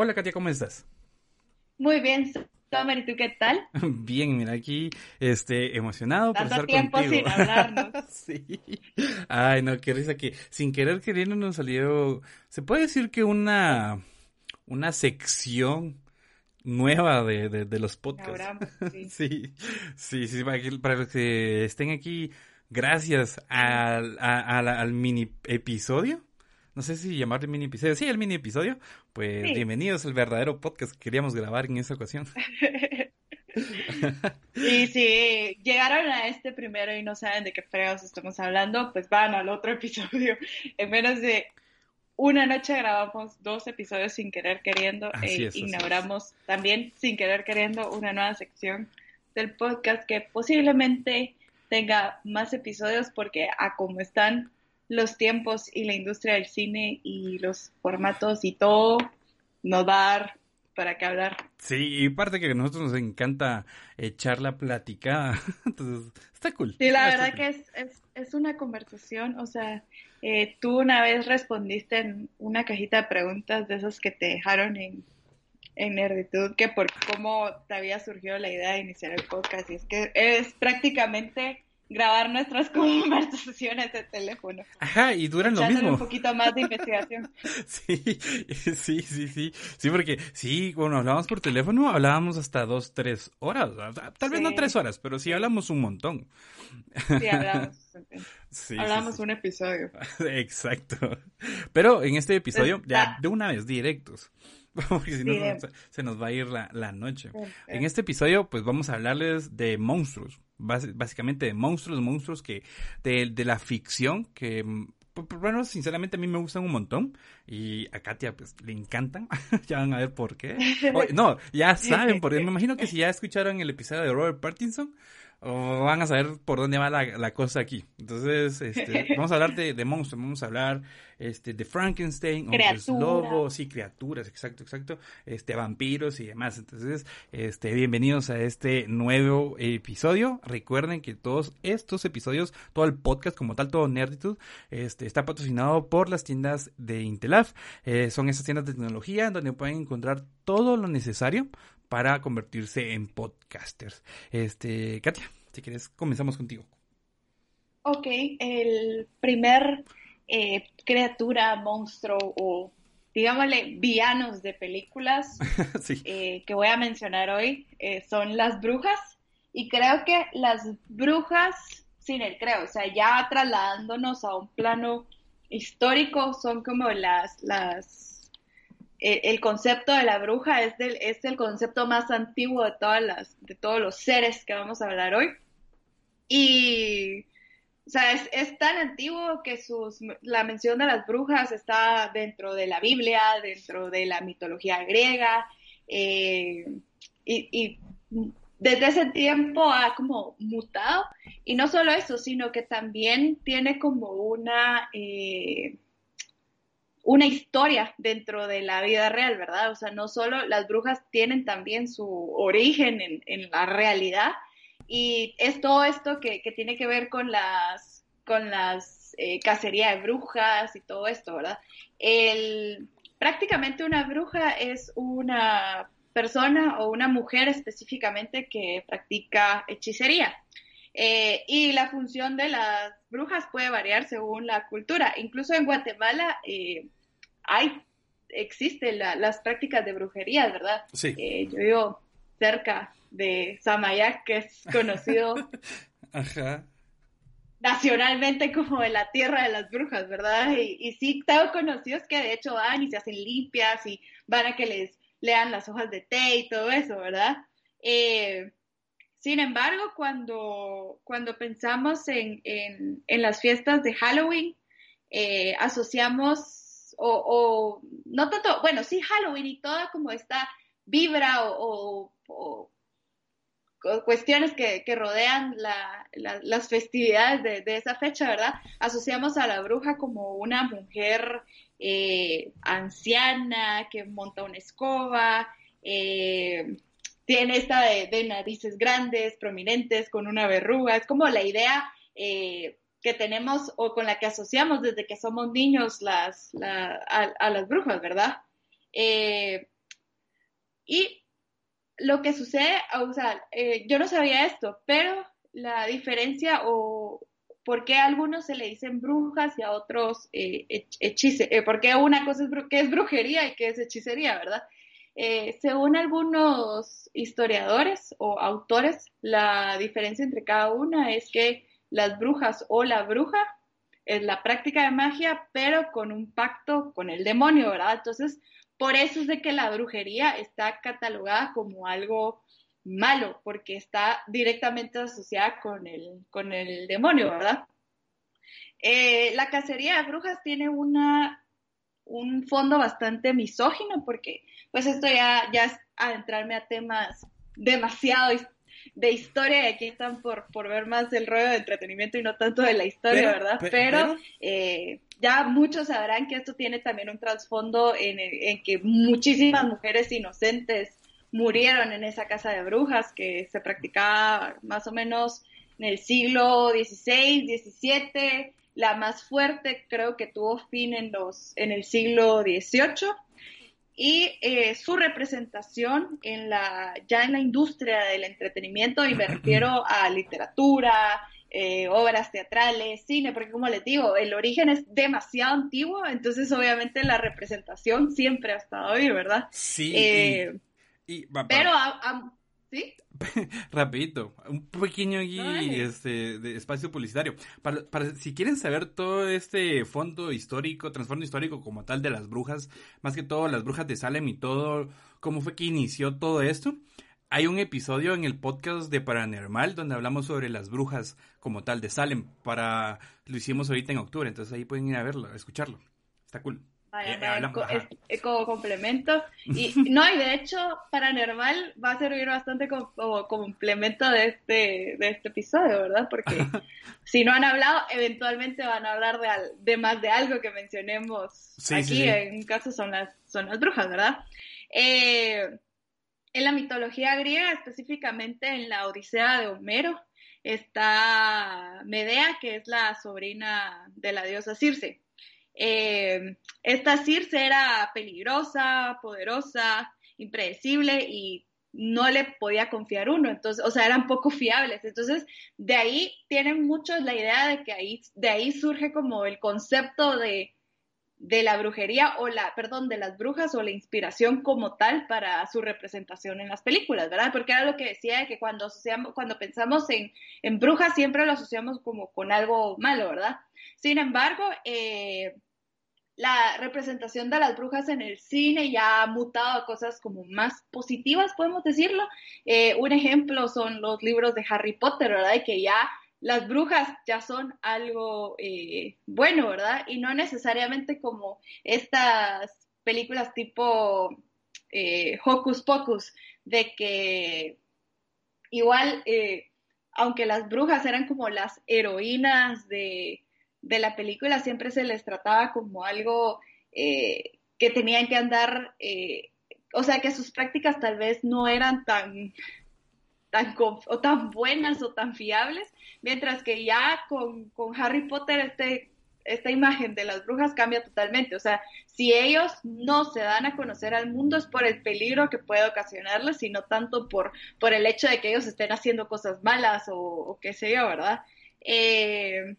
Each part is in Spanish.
Hola Katia, ¿cómo estás? Muy bien, Tomer, ¿y tú qué tal? Bien, mira aquí, este, emocionado por estar tiempo contigo. sin hablarnos. sí. Ay, no, qué risa que sin querer queriendo nos salió, se puede decir que una, una sección nueva de, de, de los podcasts. Ahora, sí. sí, sí, sí, para, que, para los que estén aquí, gracias al, a- a la- al mini episodio. No sé si llamarle mini episodio. Sí, el mini episodio. Pues Sí. bienvenidos al verdadero podcast que queríamos grabar en esta ocasión. Y si llegaron a este primero y no saben de qué fregados estamos hablando, pues van al otro episodio. En menos de una noche grabamos dos episodios sin querer queriendo Así e es, así inauguramos también sin querer queriendo una nueva sección del podcast que posiblemente tenga más episodios porque a como están los tiempos y la industria del cine y los formatos y todo, nos va a dar para qué hablar. Sí, y parte que a nosotros nos encanta echar la platicada. Entonces, está cool. Sí, la verdad cool. que es, es, es una conversación, o sea, eh, tú una vez respondiste en una cajita de preguntas de esas que te dejaron en, en Nerditud, que por cómo te había surgido la idea de iniciar el podcast, y es que es prácticamente grabar nuestras conversaciones de teléfono, Ajá, y duran lo echándole un mismo. poquito más de investigación. Sí, sí, sí, sí. Sí, porque sí, cuando hablábamos por teléfono, hablábamos hasta dos, tres horas. Tal vez no tres horas, pero sí hablamos un montón. Sí, hablamos, Sí, hablamos sí. un episodio. Exacto. Pero en este episodio, ya Está- de una vez, directos. Porque si no, se nos- va a ir la, la noche. En este episodio, pues vamos a hablarles de monstruos. Básicamente de monstruos, monstruos que, de, de la ficción, que, mm, bueno, sinceramente a mí me gustan un montón. Y a Katia, pues, le encantan. ya van a ver por qué. O- no, ya saben, porque me imagino que si ya escucharon el episodio de Robert Pattinson, van a saber por dónde va la, la cosa aquí. Entonces, este, vamos a hablar de, de monstruos, vamos a hablar este, de Frankenstein, hombres Criaturas. lobos y criaturas, exacto, exacto, este, vampiros y demás. Entonces, este, bienvenidos a este nuevo episodio. Recuerden que todos estos episodios, todo el podcast como tal, todo Nerditude, este, está patrocinado por las tiendas de Intelaf. Eh, son esas tiendas de tecnología donde pueden encontrar todo lo necesario para convertirse en podcasters. Este, Katia, si quieres, comenzamos contigo. Ok, el primer eh, criatura, monstruo o digámosle villanos de películas sí. eh, que voy a mencionar hoy eh, son las brujas y creo que las brujas, sin el creo, o sea, ya trasladándonos a un plano histórico, son como las, las, eh, el concepto de la bruja es, del, es el concepto más antiguo de todas las, de todos los seres que vamos a hablar hoy. Y, o sea, es, es tan antiguo que sus, la mención de las brujas está dentro de la Biblia, dentro de la mitología griega, eh, y, y desde ese tiempo ha como mutado. Y no solo eso, sino que también tiene como una, eh, una historia dentro de la vida real, ¿verdad? O sea, no solo las brujas tienen también su origen en, en la realidad. Y es todo esto que, que tiene que ver con las, con las eh, cacería de brujas y todo esto, ¿verdad? El, prácticamente una bruja es una persona o una mujer específicamente que practica hechicería. Eh, y la función de las brujas puede variar según la cultura. Incluso en Guatemala eh, hay, existen la, las prácticas de brujería, ¿verdad? Sí. Eh, yo vivo cerca de Samayac, que es conocido Ajá. nacionalmente como de la tierra de las brujas, ¿verdad? Y, y sí tengo conocidos que de hecho van y se hacen limpias y van a que les lean las hojas de té y todo eso, ¿verdad? Eh, Sin embargo, cuando, cuando pensamos en, en, las fiestas de Halloween, eh, asociamos, o, no tanto, bueno, sí Halloween y toda como esta vibra o, cuestiones que, rodean las festividades de, esa fecha, ¿verdad? Asociamos a la bruja como una mujer eh, anciana que monta una escoba, eh, tiene esta de, narices grandes, prominentes, con una verruga. Es como la idea eh, que tenemos o con la que asociamos desde que somos niños a, las brujas, ¿verdad? Eh, y lo que sucede, o sea, eh, yo no sabía esto, pero la diferencia o por qué a algunos se le dicen brujas y a otros hechicería, por qué una cosa es, que es brujería y que es hechicería, ¿verdad? Eh, según algunos historiadores o autores, la diferencia entre cada una es que las brujas o la bruja es la práctica de magia, pero con un pacto con el demonio, ¿verdad? Entonces, por eso es de que la brujería está catalogada como algo malo, porque está directamente asociada con el, con el demonio, ¿verdad? Eh, la cacería de brujas tiene una, un fondo bastante misógino, porque pues esto ya, ya es adentrarme a temas demasiado de historia y aquí están por, por ver más el rollo de entretenimiento y no tanto de la historia, ¿verdad? Pero, eh, ya muchos sabrán que esto tiene también un trasfondo en, en, que muchísimas mujeres inocentes murieron en esa casa de brujas que se practicaba más o menos en el siglo XVI, XVII. La más fuerte creo que tuvo fin en, los, en el siglo XVIII y eh, su representación en la, ya en la industria del entretenimiento, y me refiero a literatura, eh, obras teatrales, cine, porque como les digo, el origen es demasiado antiguo, entonces obviamente la representación siempre ha estado ahí, ¿verdad? Sí. Eh, pero ¿Sí? Rapidito, un pequeño este, de espacio publicitario. Para, para, si quieren saber todo este fondo histórico, trasfondo histórico como tal de las brujas, más que todo las brujas de Salem y todo, cómo fue que inició todo esto, hay un episodio en el podcast de Paranormal donde hablamos sobre las brujas como tal de Salem. Para, lo hicimos ahorita en octubre, entonces ahí pueden ir a verlo, a escucharlo. Está cool. Eh, como complemento. Y no, y de hecho, Paranormal va a servir bastante como, complemento de este, de este episodio, ¿verdad? Porque si no han hablado, eventualmente van a hablar de, de más de algo que mencionemos aquí. En un caso son las, son las brujas, ¿verdad? Eh, en la mitología griega, específicamente en la Odisea de Homero, está Medea, que es la sobrina de la diosa Circe. Eh, esta Circe era peligrosa, poderosa, impredecible y no le podía confiar uno, entonces, o sea, eran poco fiables. Entonces, de ahí tienen muchos la idea de que ahí, de ahí surge como el concepto de, de la brujería o la, perdón, de las brujas o la inspiración como tal para su representación en las películas, ¿verdad? Porque era lo que decía que cuando asociamos, cuando pensamos en, en brujas siempre lo asociamos como con algo malo, ¿verdad? Sin embargo, eh, la representación de las brujas en el cine ya ha mutado a cosas como más positivas, podemos decirlo. Eh, un ejemplo son los libros de Harry Potter, ¿verdad? Y que ya las brujas ya son algo eh, bueno, ¿verdad? Y no necesariamente como estas películas tipo eh, Hocus Pocus, de que igual, aunque las brujas eran como las heroínas de de la película siempre se les trataba como algo eh, que tenían que andar, eh, o sea, que sus prácticas tal vez no eran tan, tan, o tan buenas o tan fiables, mientras que ya con, Harry Potter este, esta imagen de las brujas cambia totalmente, o sea, si ellos no se dan a conocer al mundo es por el peligro que puede ocasionarles, sino tanto por, por el hecho de que ellos estén haciendo cosas malas o, o qué sé yo, ¿verdad? Eh,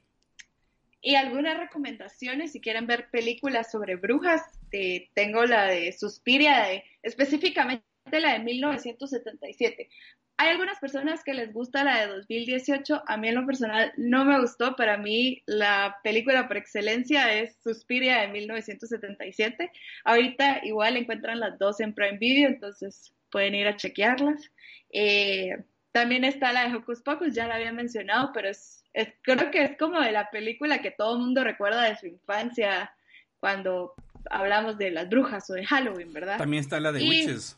y algunas recomendaciones, si quieren ver películas sobre brujas, eh, tengo la de Suspiria, de, específicamente la de 1977. Hay algunas personas que les gusta la de 2018, a mí en lo personal no me gustó, para mí la película por excelencia es Suspiria de 1977. Ahorita igual encuentran las dos en Prime Video, entonces pueden ir a chequearlas. Eh, también está la de Hocus Pocus, ya la había mencionado, pero es, creo que es como de la película que todo el mundo recuerda de su infancia cuando hablamos de las brujas o de Halloween, ¿verdad? También está la de Witches.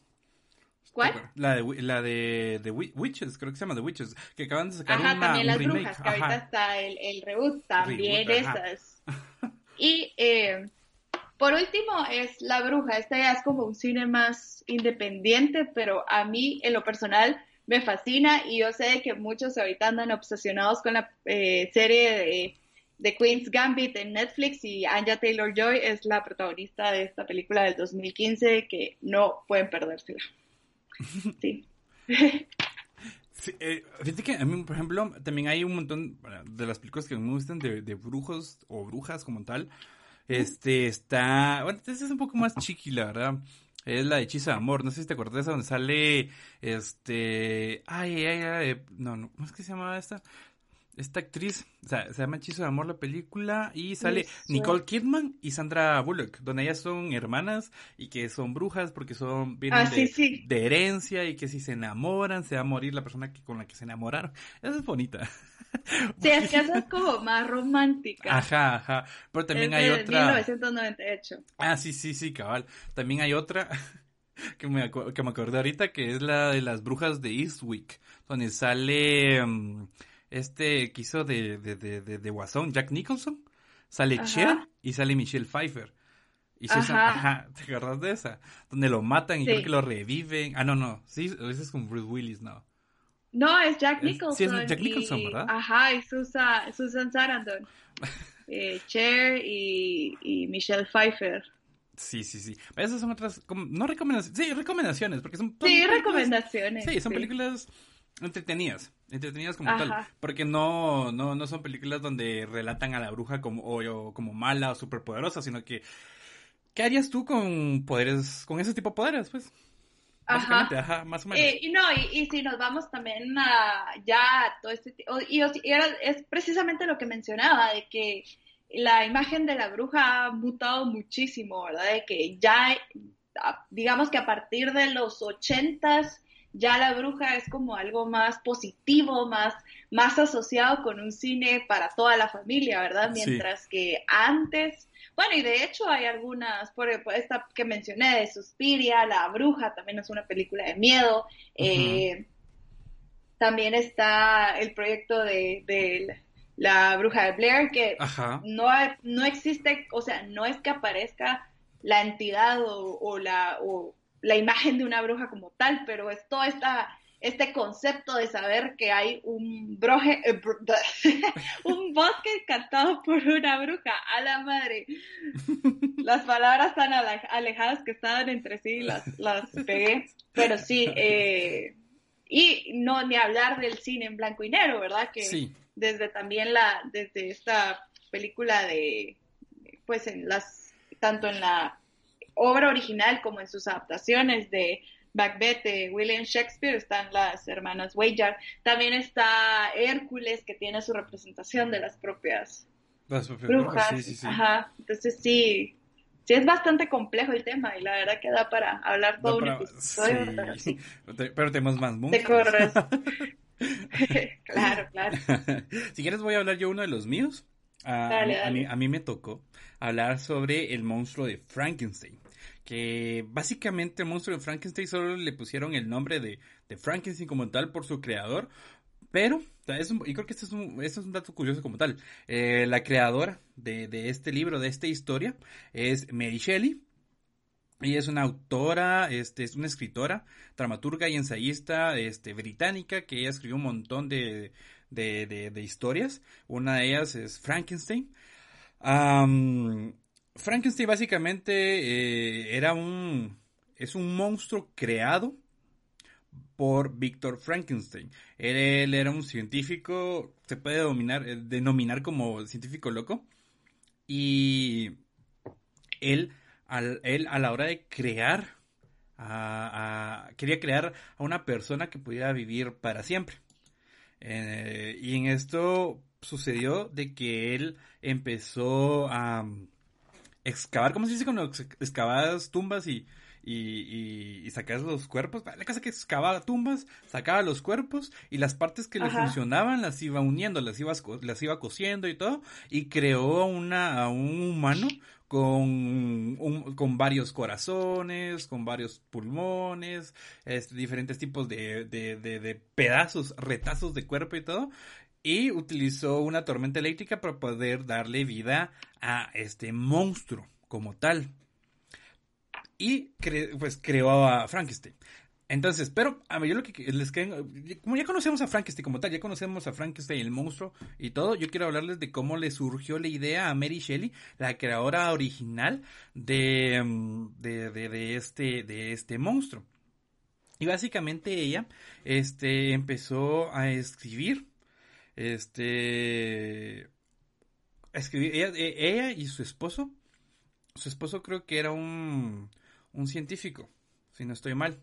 ¿Cuál? La de, la de, Witches, creo que se llama The Witches, que acaban de sacar Ajá, una, también las remake. brujas, que ahorita está el, el reboot, también esas. y eh, por último es La Bruja, esta ya es como un cine más independiente, pero a mí en lo personal me fascina y yo sé que muchos ahorita andan obsesionados con la eh, serie de, de, Queen's Gambit en Netflix y Anya Taylor Joy es la protagonista de esta película del 2015 que no pueden perdérsela. Sí. Eh, fíjate que a mí, por ejemplo, también hay un montón de las películas que me gustan de, de brujos o brujas como tal. Este está. Bueno, este es un poco más chiqui, la verdad. Es la de de Amor. No sé si te acuerdas de donde sale. Este. Ay, ay, ay. No, no. ¿Cómo es que se llama esta? Esta actriz, o sea, se llama Hechizo de Amor la película y sale Nicole Kidman y Sandra Bullock, donde ellas son hermanas y que son brujas porque son vienen ah, de, de, herencia y que si se enamoran se va a morir la persona que, con la que se enamoraron. Esa es bonita. Sí, es que esa es como más romántica. Ajá, ajá. Pero también hay de otra. 1998. Ah, sí, sí, sí, cabal. También hay otra que me, que me acordé ahorita que es la de las brujas de Eastwick, donde sale. Mm, este que hizo de, de, de, de, Guasón, Jack Nicholson, sale Cher y sale Michelle Pfeiffer. Y Susan, ajá. ¿te acuerdas de esa? Donde lo matan y creo que lo reviven. Ah, no, no, sí, ese es con Bruce Willis, no. No, es Jack Nicholson. sí, es Jack Nicholson, ¿verdad? Ajá, y Susan, Susan Sarandon. eh, Cher y, y Michelle Pfeiffer. Sí, sí, sí. Esas son otras, no recomendaciones, sí, recomendaciones, porque son... Sí, recomendaciones. Sí, son películas entretenidas, entretenidas como tal, porque no, no, no son películas donde relatan a la bruja como, o, como mala o superpoderosa, sino que, ¿qué harías tú con poderes, con ese tipo de poderes, pues? Ajá. ajá, más o menos. Eh, y no, y, si nos vamos también a ya todo este y, y es precisamente lo que mencionaba, de que la imagen de la bruja ha mutado muchísimo, ¿verdad? De que ya, digamos que a partir de los ochentas, ya la bruja es como algo más positivo, más, más asociado con un cine para toda la familia, ¿verdad? Mientras que antes, bueno, y de hecho hay algunas, por esta que mencioné de Suspiria, La Bruja, también es una película de miedo. Eh, también está el proyecto de, La Bruja de Blair, que no, no existe, o sea, no es que aparezca la entidad o, o la... O, la imagen de una bruja como tal, pero es todo esta, este concepto de saber que hay un, broje, eh, un bosque cantado por una bruja, a la madre. Las palabras tan alejadas que estaban entre sí las, las pegué, pero sí, eh, y no ni hablar del cine en blanco y negro, ¿verdad? Que desde también la, desde esta película de, pues en las, tanto en la obra original como en sus adaptaciones de Macbeth de William Shakespeare están las hermanas Wayard. También está Hércules que tiene su representación de las propias, brujas. Ajá. Entonces sí, sí es bastante complejo el tema y la verdad que da para hablar todo un episodio. Pero, tenemos más Te corres. claro, claro. si quieres voy a hablar yo uno de los míos. Ah, a, mí, a mí me tocó hablar sobre el monstruo de Frankenstein que básicamente el monstruo de Frankenstein solo le pusieron el nombre de, Frankenstein como tal por su creador, pero, y creo que este es un, este es un dato curioso como tal, eh, la creadora de, este libro, de esta historia, es Mary Shelley, ella es una autora, este, es una escritora, dramaturga y ensayista este, británica que ella escribió un montón de, historias. Una de ellas es Frankenstein. Frankenstein básicamente eh, era un es un monstruo creado por Víctor Frankenstein. Él, era un científico, se puede eh, denominar como científico loco. Y él, él a la hora de crear, quería crear a una persona que pudiera vivir para siempre. Eh, y en esto sucedió de que él empezó a excavar, ¿cómo se dice cuando excavas tumbas y, y, y, sacar los cuerpos. La casa que excavaba tumbas, sacaba los cuerpos y las partes que le funcionaban las iba uniendo, las iba, las iba cosiendo y todo. Y creó una, a un humano con, con varios corazones, con varios pulmones, diferentes tipos de, de, de, pedazos, retazos de cuerpo y todo. Y utilizó una tormenta eléctrica para poder darle vida a este monstruo como tal. Y pues creó a Frankenstein. Entonces, pero a mí yo lo que les quiero, como ya conocemos a Frankenstein como tal, ya conocemos a Frankenstein, el monstruo y todo, yo quiero hablarles de cómo le surgió la idea a Mary Shelley, la creadora original de, mm, de, de, este, de este monstruo. Y básicamente ella, este, empezó a escribir, este, escribir, ella, ella y su esposo, su esposo creo que era un, un científico, si no estoy mal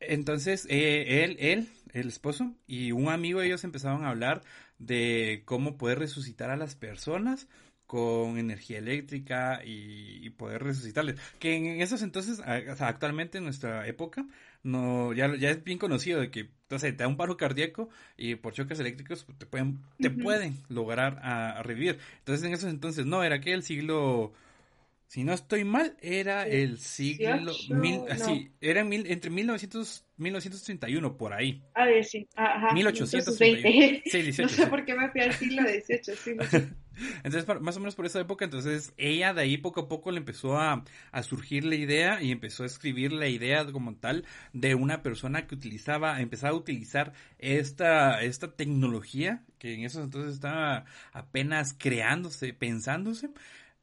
entonces, eh, él, él, el esposo y un amigo, ellos empezaron a hablar de cómo poder resucitar a las personas con energía eléctrica y, poder resucitarles. Que en esos entonces, actualmente en nuestra época, no ya, ya es bien conocido de que entonces te da un paro cardíaco y por choques eléctricos te pueden, te pueden lograr a, revivir. Entonces en esos entonces no, era que el siglo si no estoy mal, era el siglo... Mil, así, era mil, entre 1900, 1931, por ahí. A ver, sí. Ajá, 1820. Sí, 18, no sé por qué me fui al siglo XVIII. Sí, entonces, más o menos por esa época, entonces ella de ahí poco a poco le empezó a, a, surgir la idea y empezó a escribir la idea como tal de una persona que utilizaba, empezaba a utilizar esta, esta tecnología que en esos entonces estaba apenas creándose, pensándose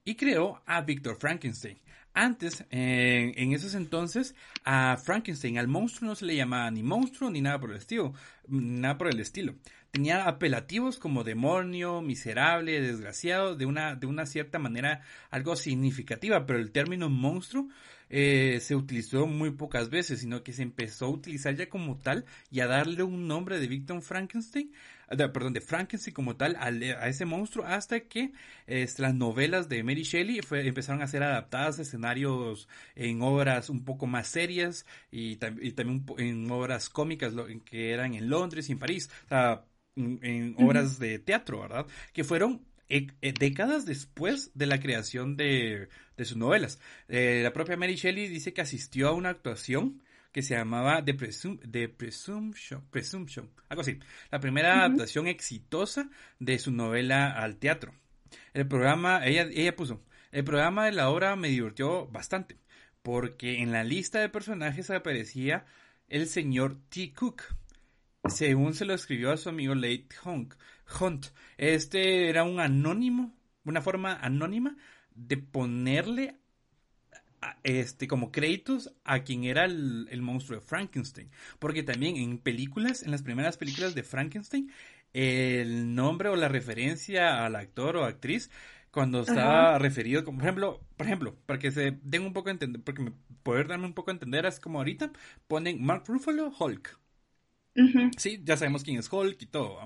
y creó a Victor Frankenstein. Antes, en esos entonces, a Frankenstein, al monstruo no se le llamaba ni monstruo ni nada por el estilo, nada por el estilo. Tenía apelativos como demonio, miserable, desgraciado, de una, de una cierta manera algo significativa, pero el término monstruo eh, se utilizó muy pocas veces, sino que se empezó a utilizar ya como tal y a darle un nombre de Victor Frankenstein perdón, de Frankenstein como tal a, ese monstruo hasta que las novelas de Mary Shelley empezaron a ser adaptadas a escenarios en obras un poco más serias y, también en obras cómicas que eran en Londres y en París, o sea, en, obras de teatro, ¿verdad? Que fueron eh, eh, décadas después de la creación de, sus novelas. Eh, la propia Mary Shelley dice que asistió a una actuación que se llamaba The, Presumption, Presumption, algo así. La primera adaptación exitosa de su novela al teatro. El programa, ella, ella puso, el programa de la obra me divirtió bastante, porque en la lista de personajes aparecía el señor T. Cook, según se lo escribió a su amigo Late Hunt. Este era un anónimo, una forma anónima de ponerle este, como créditos a quien era el, monstruo de Frankenstein. Porque también en películas, en las primeras películas de Frankenstein, el nombre o la referencia al actor o actriz, cuando estaba referido, como por ejemplo, por ejemplo, para que se den un poco a entender, porque me, poder darme un poco a entender, es como ahorita, ponen Mark Ruffalo, Hulk. Sí, ya sabemos quién es Hulk y todo.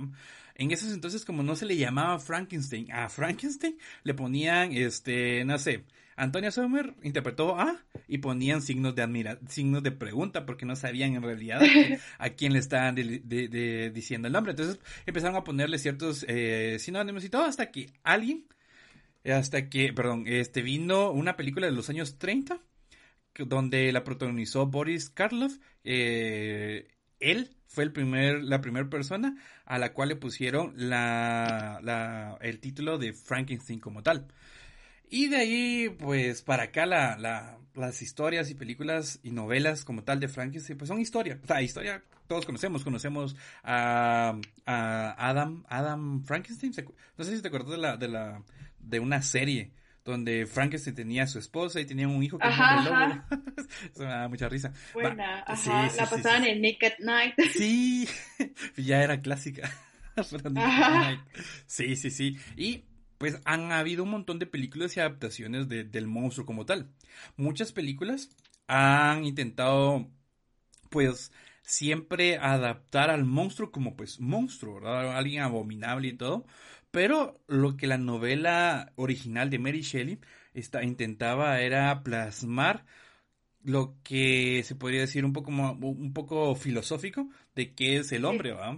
En esos entonces, como no se le llamaba Frankenstein a Frankenstein, le ponían, este, no sé, Antonia Sommer interpretó A y ponían signos de admira signos de pregunta porque no sabían en realidad a, quién le estaban diciendo el nombre. Entonces empezaron a ponerle ciertos eh, sinónimos y todo hasta que alguien, hasta que, perdón, este vino una película de los años 30 donde la protagonizó Boris Karloff. Eh, él fue el primer, la primera persona a la cual le pusieron la, el título de Frankenstein como tal. Y de ahí, pues, para acá la, las historias y películas y novelas como tal de Frankenstein, pues son historia. O sea, historia todos conocemos. Conocemos a, Adam, Adam Frankenstein. No sé si te acuerdas de la, de la, de una serie donde Frankenstein tenía a su esposa y tenía un hijo que ajá, Eso me da mucha risa. Buena, ajá. la pasaban en at Night. Sí, ya era clásica. sí, sí, sí. Y pues han habido un montón de películas y adaptaciones del monstruo como tal. Muchas películas han intentado, pues, siempre adaptar al monstruo como, pues, monstruo, ¿verdad? Alguien abominable y todo. Pero lo que la novela original de Mary Shelley intentaba era plasmar lo que se podría decir un poco, un poco filosófico de qué es el hombre, ¿va?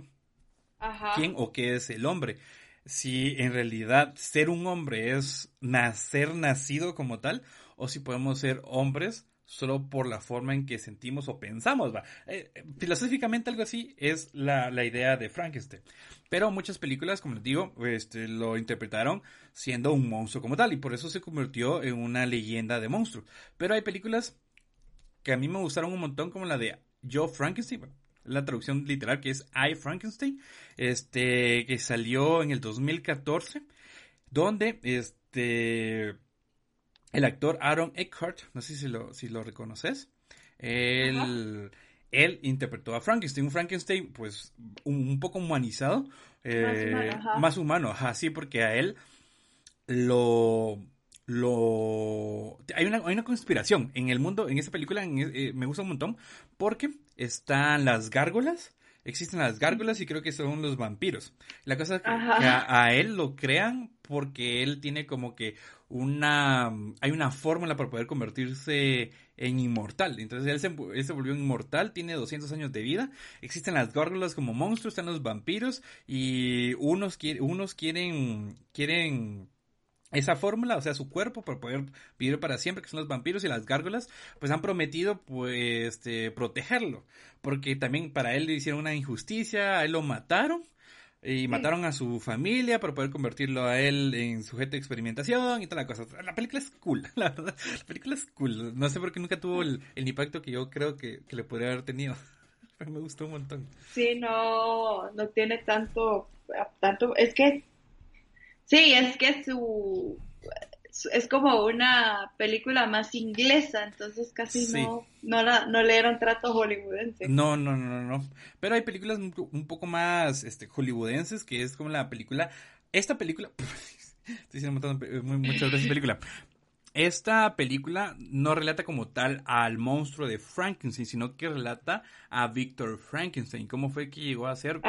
Ajá. ¿Quién o qué es el hombre? Si en realidad ser un hombre es nacer nacido como tal, o si podemos ser hombres solo por la forma en que sentimos o pensamos. Eh, filosóficamente algo así es la, idea de Frankenstein. Pero muchas películas, como les digo, este, lo interpretaron siendo un monstruo como tal y por eso se convirtió en una leyenda de monstruos. Pero hay películas que a mí me gustaron un montón como la de Joe Frankenstein. La traducción literal que es I Frankenstein, este, que salió en el 2014, donde este, el actor Aaron Eckhart, no sé si lo, si lo reconoces, él, él interpretó a Frankenstein, un Frankenstein pues un, poco humanizado, eh, más humano, ajá. sí, porque a él lo lo hay una, hay una conspiración en el mundo en esta película eh, me gusta un montón porque están las gárgolas existen las gárgolas y creo que son los vampiros. La cosa es que a, él lo crean porque él tiene como que una... Hay una fórmula para poder convertirse en inmortal. Entonces él se, volvió inmortal, tiene 200 años de vida. Existen las gárgolas como monstruos, están los vampiros y unos, unos quieren... quieren esa fórmula, o sea, su cuerpo para poder vivir para siempre, que son los vampiros y las gárgolas, pues han prometido pues este, protegerlo, porque también para él le hicieron una injusticia, a él lo mataron y mataron a su familia para poder convertirlo a él en sujeto de experimentación y toda la cosa. La película es cool, la verdad. La película es cool. No sé por qué nunca tuvo el, impacto que yo creo que, que le podría haber tenido. Pero me gustó un montón. Sí, no, no tiene tanto, tanto, es que Sí, es que su es como una película más inglesa, entonces casi no, no, la, no le dieron trato hollywoodense. No, no, no, no. Pero hay películas un, poco más este, hollywoodenses, que es como la película. Esta película. estoy diciendo muchas veces película. Esta película no relata como tal al monstruo de Frankenstein, sino que relata a Victor Frankenstein. ¿Cómo fue que llegó a ser?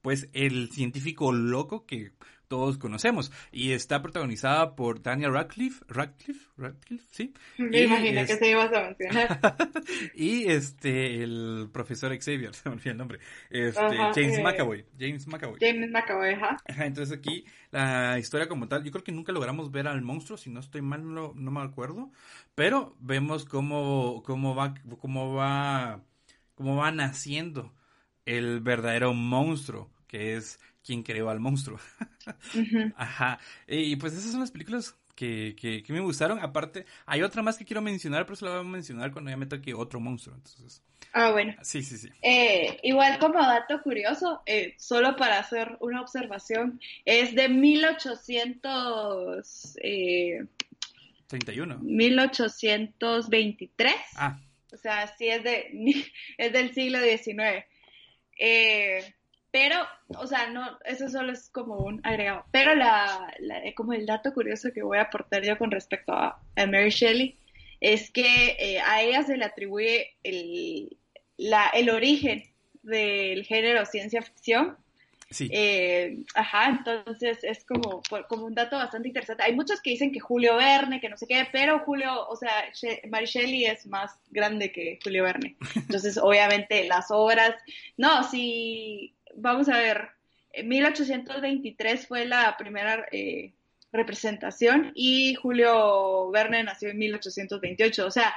Pues el científico loco que todos conocemos. Y está protagonizada por Daniel Radcliffe, Radcliffe, Radcliffe, sí. Me imagino que se ibas a mencionar. y este, el profesor Xavier, se me olvidó el nombre, este, James eh, McAvoy, James McAvoy. James McAvoy, ajá. Entonces aquí, la historia como tal, yo creo que nunca logramos ver al monstruo, si no estoy mal, no, no me acuerdo, pero vemos cómo, cómo va, cómo va, cómo va naciendo el verdadero monstruo, que es quien creó al monstruo. Ajá. Y pues esas son las películas que, que, me gustaron. Aparte, hay otra más que quiero mencionar, pero se la voy a mencionar cuando ya me toque otro monstruo. Entonces. Ah, bueno. Sí, sí, sí. Eh, igual como dato curioso, eh, solo para hacer una observación, es de 1800... Eh, 31. 1823. Ah. O sea, sí es, de, es del siglo XIX. Eh, pero, o sea, no, eso solo es como un agregado. Pero la, como el dato curioso que voy a aportar yo con respecto a, Mary Shelley es que eh, a ella se le atribuye el, la, el origen del género ciencia ficción. Sí. Eh, ajá, entonces es como, como un dato bastante interesante. Hay muchos que dicen que Julio Verne, que no sé qué, pero Julio, o sea, Mary Shelley es más grande que Julio Verne. Entonces, obviamente, las obras, no, sí, vamos a ver, 1823 fue la primera eh, representación y Julio Verne nació en 1828. O sea,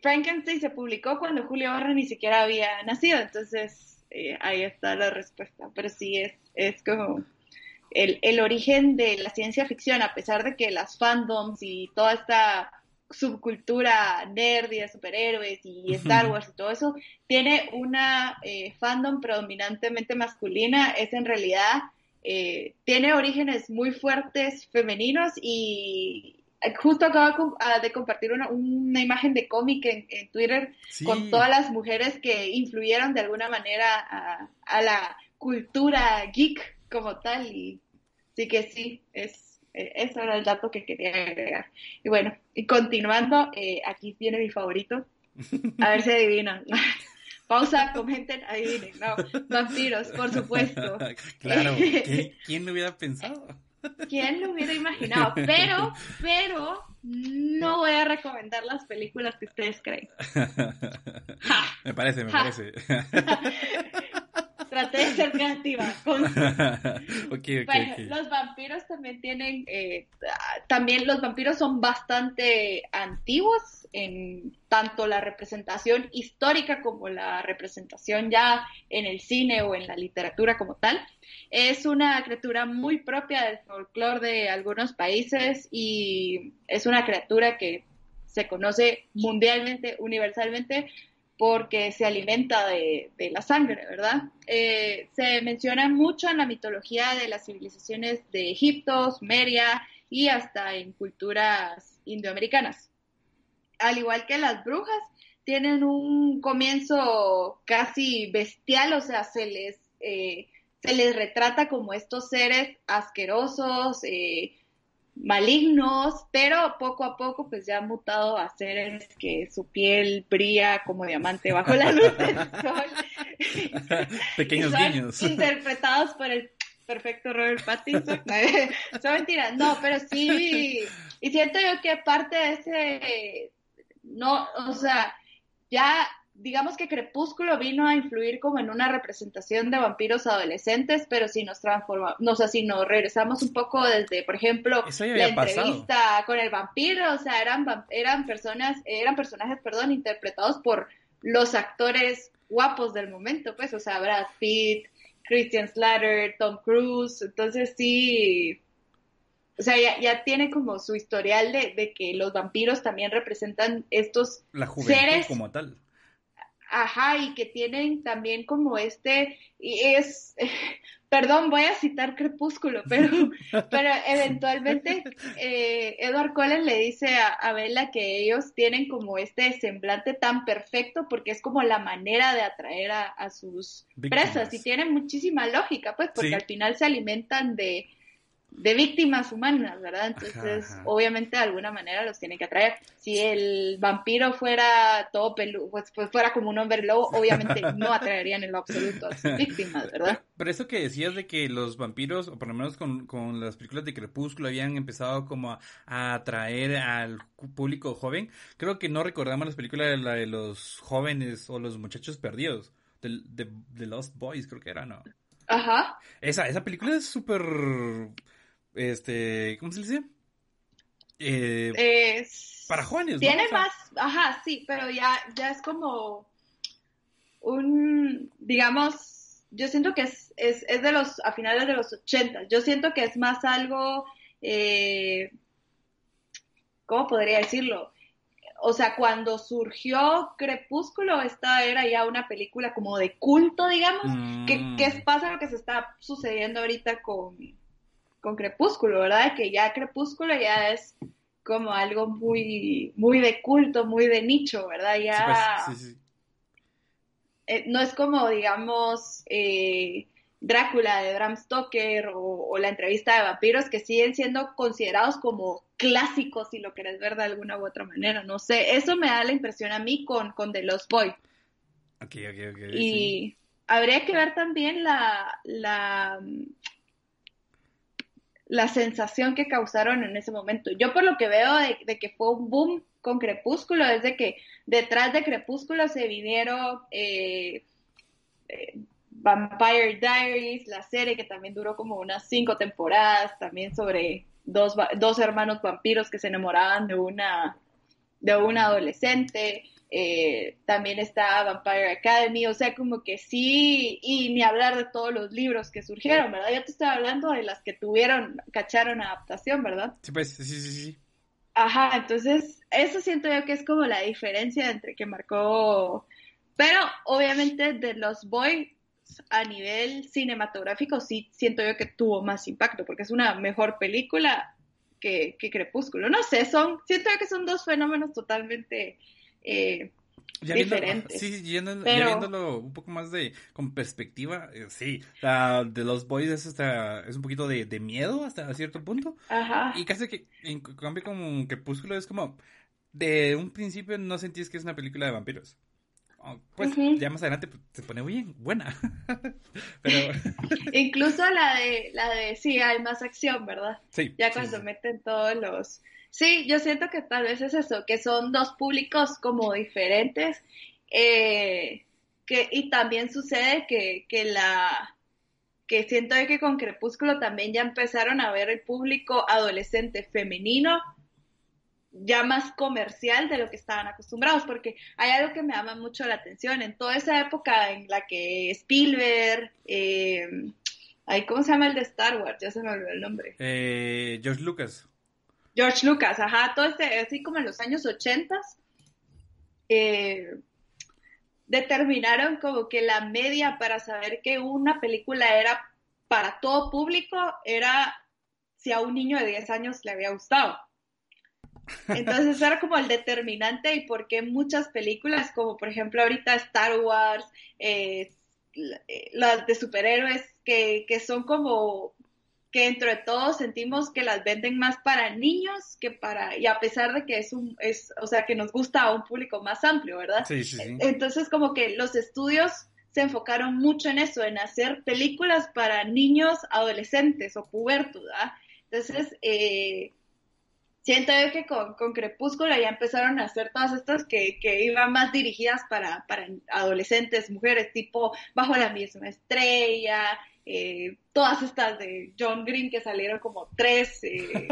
Frankenstein se publicó cuando Julio Verne ni siquiera había nacido, entonces eh, ahí está la respuesta. Pero sí, es, es como el, el origen de la ciencia ficción, a pesar de que las fandoms y toda esta subcultura nerd y de superhéroes y Star Wars y todo eso, tiene una eh, fandom predominantemente masculina, es en realidad, eh, tiene orígenes muy fuertes femeninos y justo acabo de compartir una, una imagen de cómic en, Twitter con todas las mujeres que influyeron de alguna manera a, a la cultura geek como tal y sí que sí, es eh, eso era el dato que quería agregar. Y bueno, y continuando, eh, aquí viene mi favorito. A ver si adivinan. Pausa, comenten, adivinen. No, vampiros, por supuesto. Claro, ¿quién lo hubiera pensado? ¿Quién lo hubiera imaginado? Pero, pero, no voy a recomendar las películas que ustedes creen. me parece, me parece. Traté de ser creativa. Los vampiros también tienen, eh, también los vampiros son bastante antiguos en tanto la representación histórica como la representación ya en el cine o en la literatura como tal. Es una criatura muy propia del folclore de algunos países y es una criatura que se conoce mundialmente, universalmente, porque se alimenta de, la sangre, ¿verdad? Eh, se menciona mucho en la mitología de las civilizaciones de Egipto, Sumeria y hasta en culturas indoamericanas. Al igual que las brujas, tienen un comienzo casi bestial, o sea, se les, eh, se les retrata como estos seres asquerosos, eh, malignos, pero poco a poco pues ya han mutado a seres que su piel brilla como diamante bajo la luz del sol. Pequeños niños. Interpretados por el perfecto Robert Pattinson. Son mentiras, no, pero sí, y siento yo que parte de ese, no, o sea, ya digamos que Crepúsculo vino a influir como en una representación de vampiros adolescentes, pero si nos transformamos, no sé, si nos regresamos un poco desde, por ejemplo, la entrevista con el vampiro, o sea, eran, eran personas, eran personajes, perdón, interpretados por los actores guapos del momento, pues, o sea, Brad Pitt, Christian Slater, Tom Cruise, entonces sí, o sea, ya, tiene como su historial de, de, que los vampiros también representan estos la seres como tal Ajá, y que tienen también como este, y es, perdón, voy a citar Crepúsculo, pero, pero eventualmente eh, Edward Cullen le dice a, a, Bella que ellos tienen como este semblante tan perfecto porque es como la manera de atraer a, sus presas y tiene muchísima lógica, pues, porque al final se alimentan de, de víctimas humanas, ¿verdad? Entonces, obviamente de alguna manera los tiene que atraer. Si el vampiro fuera todo peludo, pues, pues, fuera como un hombre lobo, obviamente no atraerían en lo absoluto a sus víctimas, ¿verdad? Pero eso que decías de que los vampiros, o por lo menos con, con las películas de Crepúsculo, habían empezado como a, atraer al público joven, creo que no recordamos las películas de, la de los jóvenes o los muchachos perdidos, de, de, Lost Boys, creo que era, ¿no? Ajá. Esa, esa película es súper este, ¿cómo se dice? Eh, para jóvenes. Tiene más, ajá, sí, pero ya, ya es como un, digamos, yo siento que es, es, es de los, a finales de los 80, yo siento que es más algo, eh, ¿cómo podría decirlo? O sea, cuando surgió Crepúsculo, esta era ya una película como de culto, digamos, que, que mm. pasa lo que se está sucediendo ahorita con, con Crepúsculo, ¿verdad? Que ya Crepúsculo ya es como algo muy, muy de culto, muy de nicho, ¿verdad? Ya pues, sí, sí, eh, no es como, digamos, eh, Drácula de Bram Stoker o, la entrevista de vampiros que siguen siendo considerados como clásicos, si lo querés ver de alguna u otra manera, no sé, eso me da la impresión a mí con, con The Lost Boy. Ok, ok, ok. Y habría que ver también la, la la sensación que causaron en ese momento. Yo por lo que veo de, que fue un boom con Crepúsculo es de que detrás de Crepúsculo se vinieron eh, eh, Vampire Diaries, la serie que también duró como unas cinco temporadas, también sobre dos, dos hermanos vampiros que se enamoraban de una, de una adolescente. Eh, también está Vampire Academy, o sea, como que sí, y ni hablar de todos los libros que surgieron, ¿verdad? Ya te estoy hablando de las que tuvieron, cacharon adaptación, ¿verdad? Sí, pues, sí, sí, sí. Ajá, entonces, eso siento yo que es como la diferencia entre que marcó, pero obviamente de los Boys a nivel cinematográfico sí siento yo que tuvo más impacto, porque es una mejor película que, que Crepúsculo. No sé, son, siento yo que son dos fenómenos totalmente eh, ya sí, viéndolo un poco más de con perspectiva, eh, sí, la de los boys es, hasta, es un poquito de, miedo hasta cierto punto. Ajá. Y casi que en cambio como Crepúsculo es como de un principio no sentís que es una película de vampiros. Oh, pues ya más adelante pues, se pone bien buena. Pero... Incluso la de la de sí hay más acción, ¿verdad? Sí. Ya cuando meten todos los Sí, yo siento que tal vez es eso, que son dos públicos como diferentes. Eh, que, y también sucede que, que la que siento que con Crepúsculo también ya empezaron a ver el público adolescente femenino ya más comercial de lo que estaban acostumbrados, porque hay algo que me llama mucho la atención. En toda esa época en la que Spielberg, eh, ¿cómo se llama el de Star Wars? Ya se me olvidó el nombre. Eh, George Lucas. George Lucas, ajá, todo este, así como en los años 80, eh, determinaron como que la media para saber que una película era para todo público era si a un niño de 10 años le había gustado. Entonces era como el determinante y por qué muchas películas, como por ejemplo ahorita Star Wars, eh, las de superhéroes, que, que son como que dentro de todo sentimos que las venden más para niños que para, y a pesar de que es un, es, o sea, que nos gusta a un público más amplio, ¿verdad? Sí, sí, sí. Entonces como que los estudios se enfocaron mucho en eso, en hacer películas para niños, adolescentes o pubertos, ¿verdad? Entonces, eh, siento que con, con, Crepúsculo ya empezaron a hacer todas estas que, que iban más dirigidas para, para adolescentes, mujeres, tipo Bajo la misma estrella, eh, todas estas de John Green que salieron como tres eh,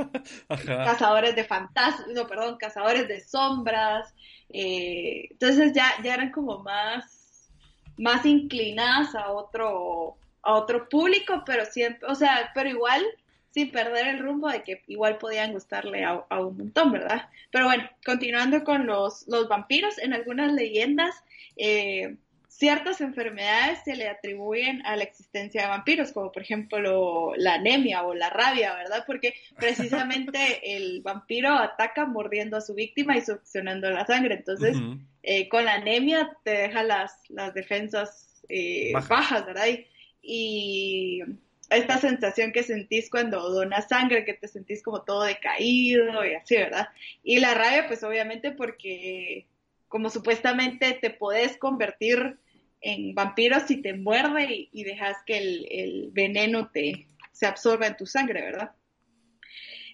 cazadores de fantasmas, no, perdón, cazadores de sombras. Eh, entonces ya, ya eran como más, más inclinadas a otro, a otro público, pero siempre, o sea, pero igual sin perder el rumbo de que igual podían gustarle a, a, un montón, ¿verdad? Pero bueno, continuando con los, los vampiros, en algunas leyendas eh, ciertas enfermedades se le atribuyen a la existencia de vampiros, como por ejemplo la anemia o la rabia, ¿verdad? Porque precisamente el vampiro ataca mordiendo a su víctima y succionando la sangre. Entonces, uh -huh. eh, con la anemia te deja las, las defensas eh, bajas. bajas, ¿verdad? Y, y esta sensación que sentís cuando donas sangre, que te sentís como todo decaído y así, ¿verdad? Y la rabia, pues obviamente porque como supuestamente te podés convertir en vampiro si te muerde y, dejas que el, el, veneno te se absorba en tu sangre, ¿verdad?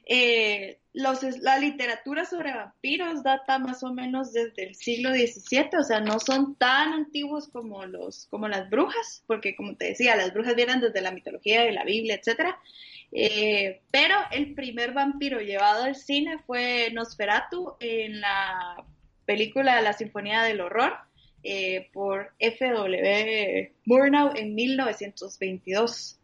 Eh, los, la literatura sobre vampiros data más o menos desde el siglo XVII, o sea, no son tan antiguos como, los, como las brujas, porque como te decía, las brujas vienen desde la mitología de la Biblia, etc. Eh, pero el primer vampiro llevado al cine fue Nosferatu en la película La Sinfonía del Horror eh, por F.W. Murnau en 1922.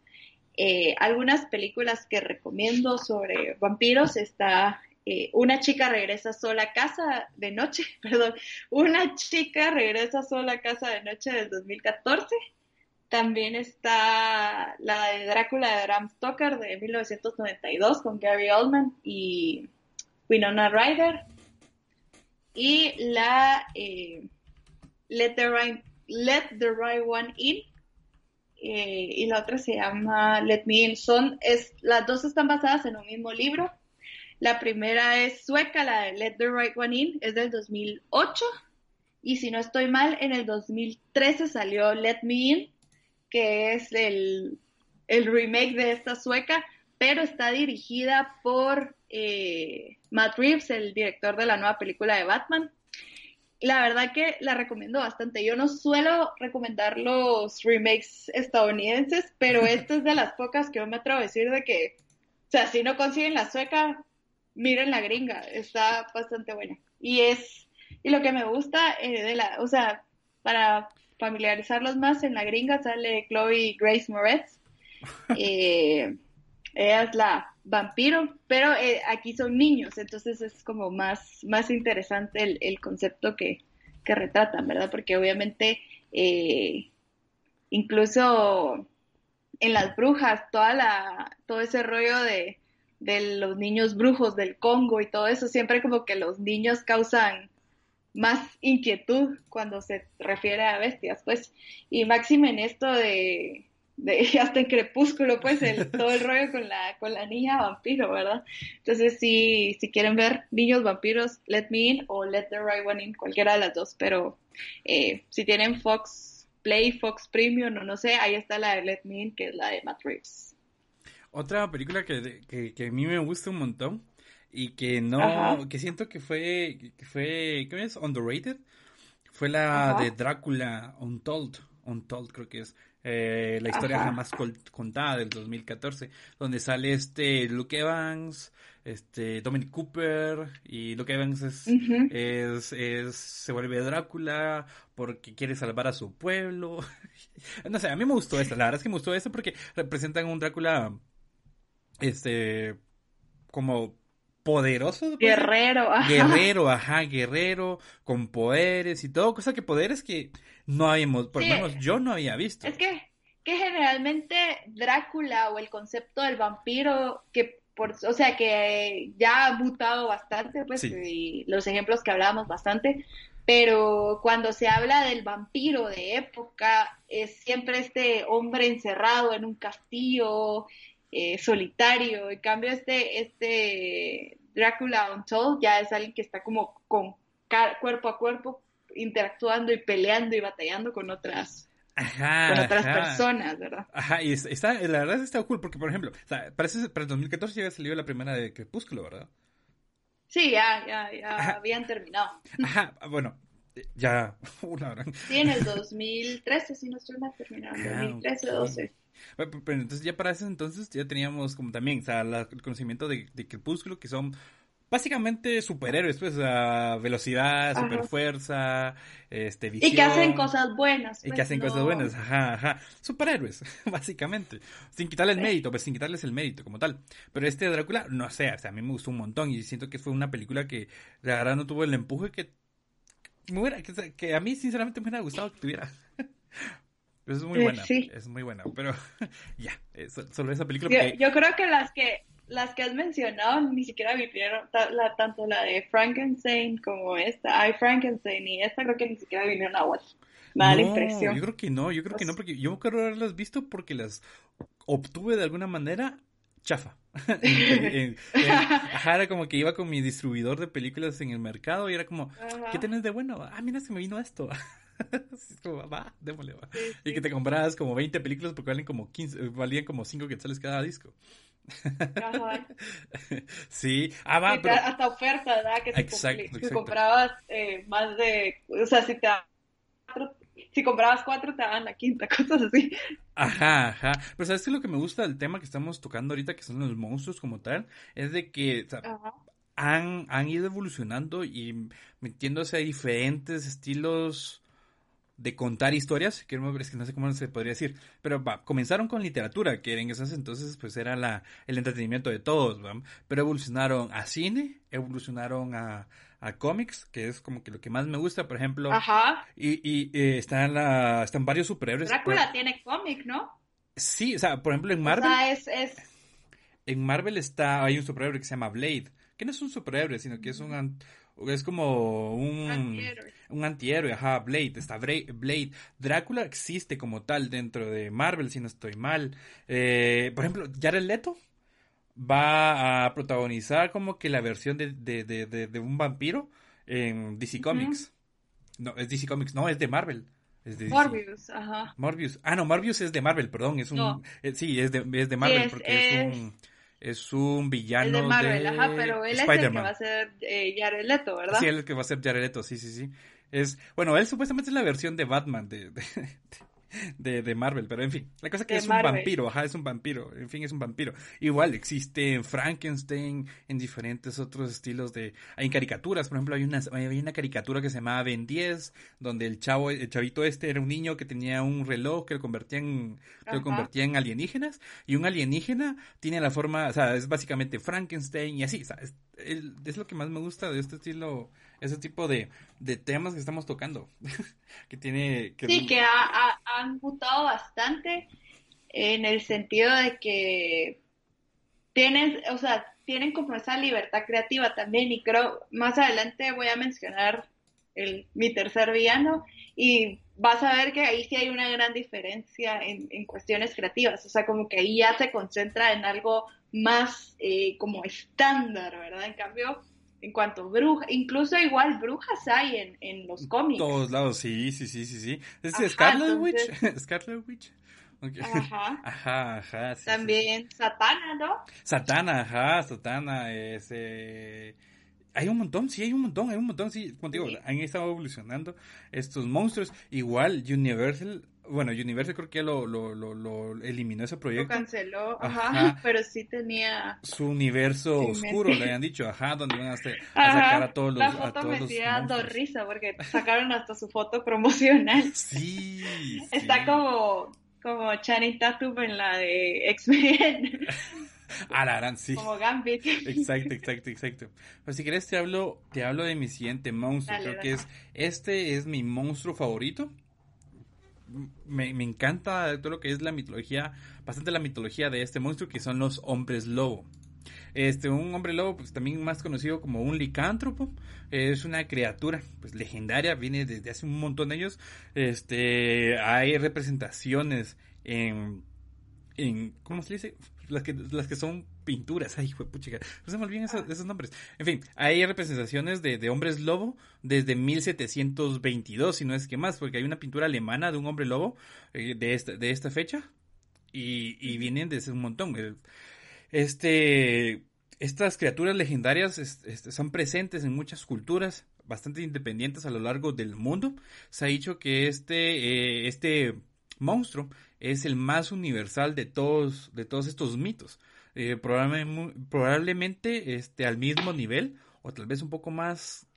Eh, algunas películas que recomiendo sobre vampiros está eh, Una chica regresa sola a casa de noche, perdón, Una chica regresa sola a casa de noche del 2014. También está la de Drácula de Bram Stoker de 1992 con Gary Oldman y Winona Ryder. Y la eh, Let, the right, Let the Right One In eh, y la otra se llama Let Me In. Son, es, las dos están basadas en un mismo libro. La primera es sueca, la de Let the Right One In, es del 2008. Y si no estoy mal, en el 2013 salió Let Me In, que es el, el remake de esta sueca, pero está dirigida por eh, Matt Reeves, el director de la nueva película de Batman la verdad que la recomiendo bastante. Yo no suelo recomendar los remakes estadounidenses, pero esta es de las pocas que yo me atrevo a decir de que, o sea, si no consiguen la sueca, miren la gringa, está bastante buena. Y es, y lo que me gusta eh, de la, o sea, para familiarizarlos más, en la gringa sale Chloe Grace Moretz. Eh, ella es la vampiro, pero eh, aquí son niños, entonces es como más, más interesante el, el concepto que, que, retratan, ¿verdad? Porque obviamente eh, incluso en las brujas, toda la, todo ese rollo de, de los niños brujos del Congo y todo eso, siempre como que los niños causan más inquietud cuando se refiere a bestias, pues, y máxime en esto de, de, hasta en Crepúsculo, pues, el, todo el rollo con la, con la niña vampiro, ¿verdad? Entonces, si, si quieren ver niños vampiros, Let Me In o Let the Right One In, cualquiera de las dos, pero eh, si tienen Fox Play, Fox Premium o no sé, ahí está la de Let Me In, que es la de Matt Reeves. Otra película que, que, que a mí me gusta un montón y que no, que siento que fue, que fue, ¿qué es? Underrated. Fue la de Drácula Untold, Untold creo que es. Eh, la historia jamás contada del 2014, donde sale este Luke Evans, este Dominic Cooper y Luke Evans es, es, se vuelve Drácula porque quiere salvar a su pueblo. no sé, a mí me gustó esta, la verdad es que me gustó esta porque representan un Drácula este como poderoso. Guerrero, ajá. Guerrero, ajá, guerrero, con poderes y todo, cosa que poderes que no habíamos, por lo menos yo no había visto. Es que, que generalmente Drácula o el concepto del vampiro, que por, o sea, que ya ha mutado bastante, pues, y los ejemplos que hablábamos bastante, pero cuando se habla del vampiro de época, es siempre este hombre encerrado en un castillo, eh, solitario. En cambio, este, este Drácula Untold ya es alguien que está como con cuerpo a cuerpo interactuando y peleando y batallando con otras con otras personas, ¿verdad? Ajá, y está, la verdad está cool porque, por ejemplo, o sea, parece, para el 2014 ya había salido la primera de Crepúsculo, ¿verdad? Sí, ya, ya, ya habían terminado. Ajá, bueno, ya, una hora. Sí, en el 2013, si no estoy mal, terminaron, 2013, 12. Pero, entonces ya para ese entonces ya teníamos como también, o sea, el conocimiento de, de Crepúsculo, que son básicamente superhéroes, pues, a velocidad, superfuerza, este, visión. Y que hacen cosas buenas. y que pues, hacen cosas buenas, ajá, ajá. Superhéroes, básicamente. Sin quitarle el mérito, pues sin quitarles el mérito como tal. Pero este Drácula, no sé, o sea, a mí me gustó un montón y siento que fue una película que la verdad no tuvo el empuje que, que, que a mí sinceramente me hubiera gustado que tuviera. es muy buena, es muy buena, pero ya, solo esa película. yo creo que las que las que has mencionado ni siquiera vinieron, la, tanto la de Frankenstein como esta, I Frankenstein y esta creo que ni siquiera vinieron a Watch. Mala impresión. Yo creo que no, yo creo que no, porque yo creo haberlas visto porque las obtuve de alguna manera chafa. era como que iba con mi distribuidor de películas en el mercado y era como, ¿qué tenés de bueno? Ah, mira, se me vino esto. va, démosle, va. Y que te comprabas como 20 películas porque valen como 15, valían como 5 quetzales cada disco. sí, ah, va, Hasta oferta, ¿verdad? Que si, comprabas eh, más de, o sea, si te si comprabas cuatro te daban la quinta, cosas así. Ajá, ajá. Pero sabes que lo que me gusta del tema que estamos tocando ahorita, que son los monstruos como tal, es de que han, han ido evolucionando y metiéndose a diferentes estilos de contar historias, que no, es que no sé cómo se podría decir, pero va, comenzaron con literatura, que en esos entonces pues era la, el entretenimiento de todos, pero evolucionaron a cine, evolucionaron a, a cómics, que es como que lo que más me gusta, por ejemplo, Ajá. y, y eh, están, la, están varios superhéroes. Drácula tiene cómic, ¿no? Sí, o sea, por ejemplo en Marvel... es, es... En Marvel está, hay un superhéroe que se llama Blade, que no es un superhéroe, sino que es un es como un antihéroe. un antihéroe, ajá, Blade, está Blade. Drácula existe como tal dentro de Marvel, si no estoy mal. Eh, por ejemplo, Jared Leto va a protagonizar como que la versión de, de, de, un vampiro en DC Comics. No, es DC Comics, no, es de Marvel. Es de Morbius, ajá. Morbius. Ah, no, Morbius es de Marvel, perdón, es un... Eh, sí, es de, es de Marvel porque es un es un villano de Marvel, ajá, pero él es el que va a ser eh, Jared Leto, ¿verdad? Sí, él es el que va a ser Jared Leto, sí, sí, sí. Es, bueno, él supuestamente es la versión de Batman de, de, de, Marvel, pero en fin, la cosa que es un vampiro, ajá, es un vampiro, en fin, es un vampiro. Igual existe en Frankenstein, en diferentes otros estilos de... Hay caricaturas, por ejemplo, hay una, hay una caricatura que se llamaba Ben 10, donde el chavo, el chavito este era un niño que tenía un reloj que lo convertía en, lo convertía en alienígenas, y un alienígena tiene la forma, o sea, es básicamente Frankenstein y así, o sea, es, es lo que más me gusta de este estilo ese tipo de, temas que estamos tocando. que tiene. Que... Sí, que han gustado bastante en el sentido de que tienen, o sea, tienen como esa libertad creativa también y creo, más adelante voy a mencionar el, mi tercer villano y vas a ver que ahí sí hay una gran diferencia en, en cuestiones creativas, o sea, como que ahí ya se concentra en algo más eh, como estándar, ¿verdad? En cambio, en cuanto a brujas, incluso igual brujas hay en, en los cómics. Todos lados, sí, sí, sí, sí, sí. ¿Es Scarlet Witch? ¿Scarlet Witch? Ajá. Ajá, ajá. sí, sí, También Satana, ¿no? Satana, ajá, Satana, ese... Hay un montón, sí, hay un montón, hay un montón, sí, digo, Sí. han estado evolucionando estos monstruos. Igual, Universal, bueno, Universal creo que ya lo, lo, lo, lo eliminó ese Lo proyecto. canceló, Ajá. ajá, pero sí tenía... Su universo Sí, oscuro, le habían dicho, ajá, donde iban a, hacer- a sacar a todos los, la a foto todos me sigue dando risa porque sacaron hasta su foto promocional. Sí, Está como, como Channing Tatum en la de X-Men, A la gran, sí. como Gambit. Exacto, exacto, exacto. Pues si quieres te hablo, te hablo de mi siguiente monstruo. Dale, Creo dale. que es, este es mi monstruo favorito. Me, encanta todo lo que es la mitología, bastante la mitología de este monstruo que son los hombres lobo. Este, un hombre lobo, pues también más conocido como un licántropo, es una criatura, pues legendaria, viene desde hace un montón de años. Este, hay representaciones en, en, ¿cómo se dice? Las que, las que son pinturas, ay, fue puchica, no se me olvidan esos, esos nombres. En fin, hay representaciones de, de hombres lobo desde 1722, si no es que más, porque hay una pintura alemana de un hombre lobo eh, de, esta, de esta fecha y, y vienen desde un montón. Este, estas criaturas legendarias es- es- son presentes en muchas culturas bastante independientes a lo largo del mundo. Se ha dicho que este, eh, este monstruo es el más universal de todos, de todos estos mitos. Eh, probablemente, probablemente este, al mismo nivel, o tal vez un poco más,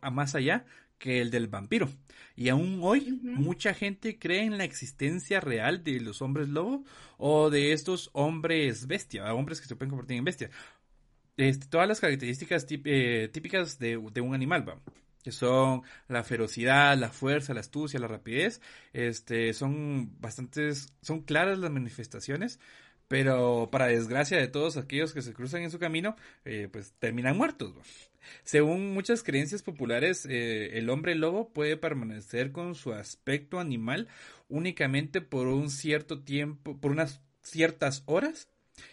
a más allá, que el del vampiro. Y aún hoy, mucha gente cree en la existencia real de los hombres lobo o de estos hombres bestia, hombres que se pueden convertir en bestia. Este, todas las características tip- eh, típicas de, de un animal, ¿va? que son la ferocidad, la fuerza, la astucia, la rapidez, este, son bastantes, son claras las manifestaciones, pero para desgracia de todos aquellos que se cruzan en su camino, eh, pues terminan muertos. Según muchas creencias populares, eh, el hombre lobo puede permanecer con su aspecto animal únicamente por un cierto tiempo, por unas ciertas horas,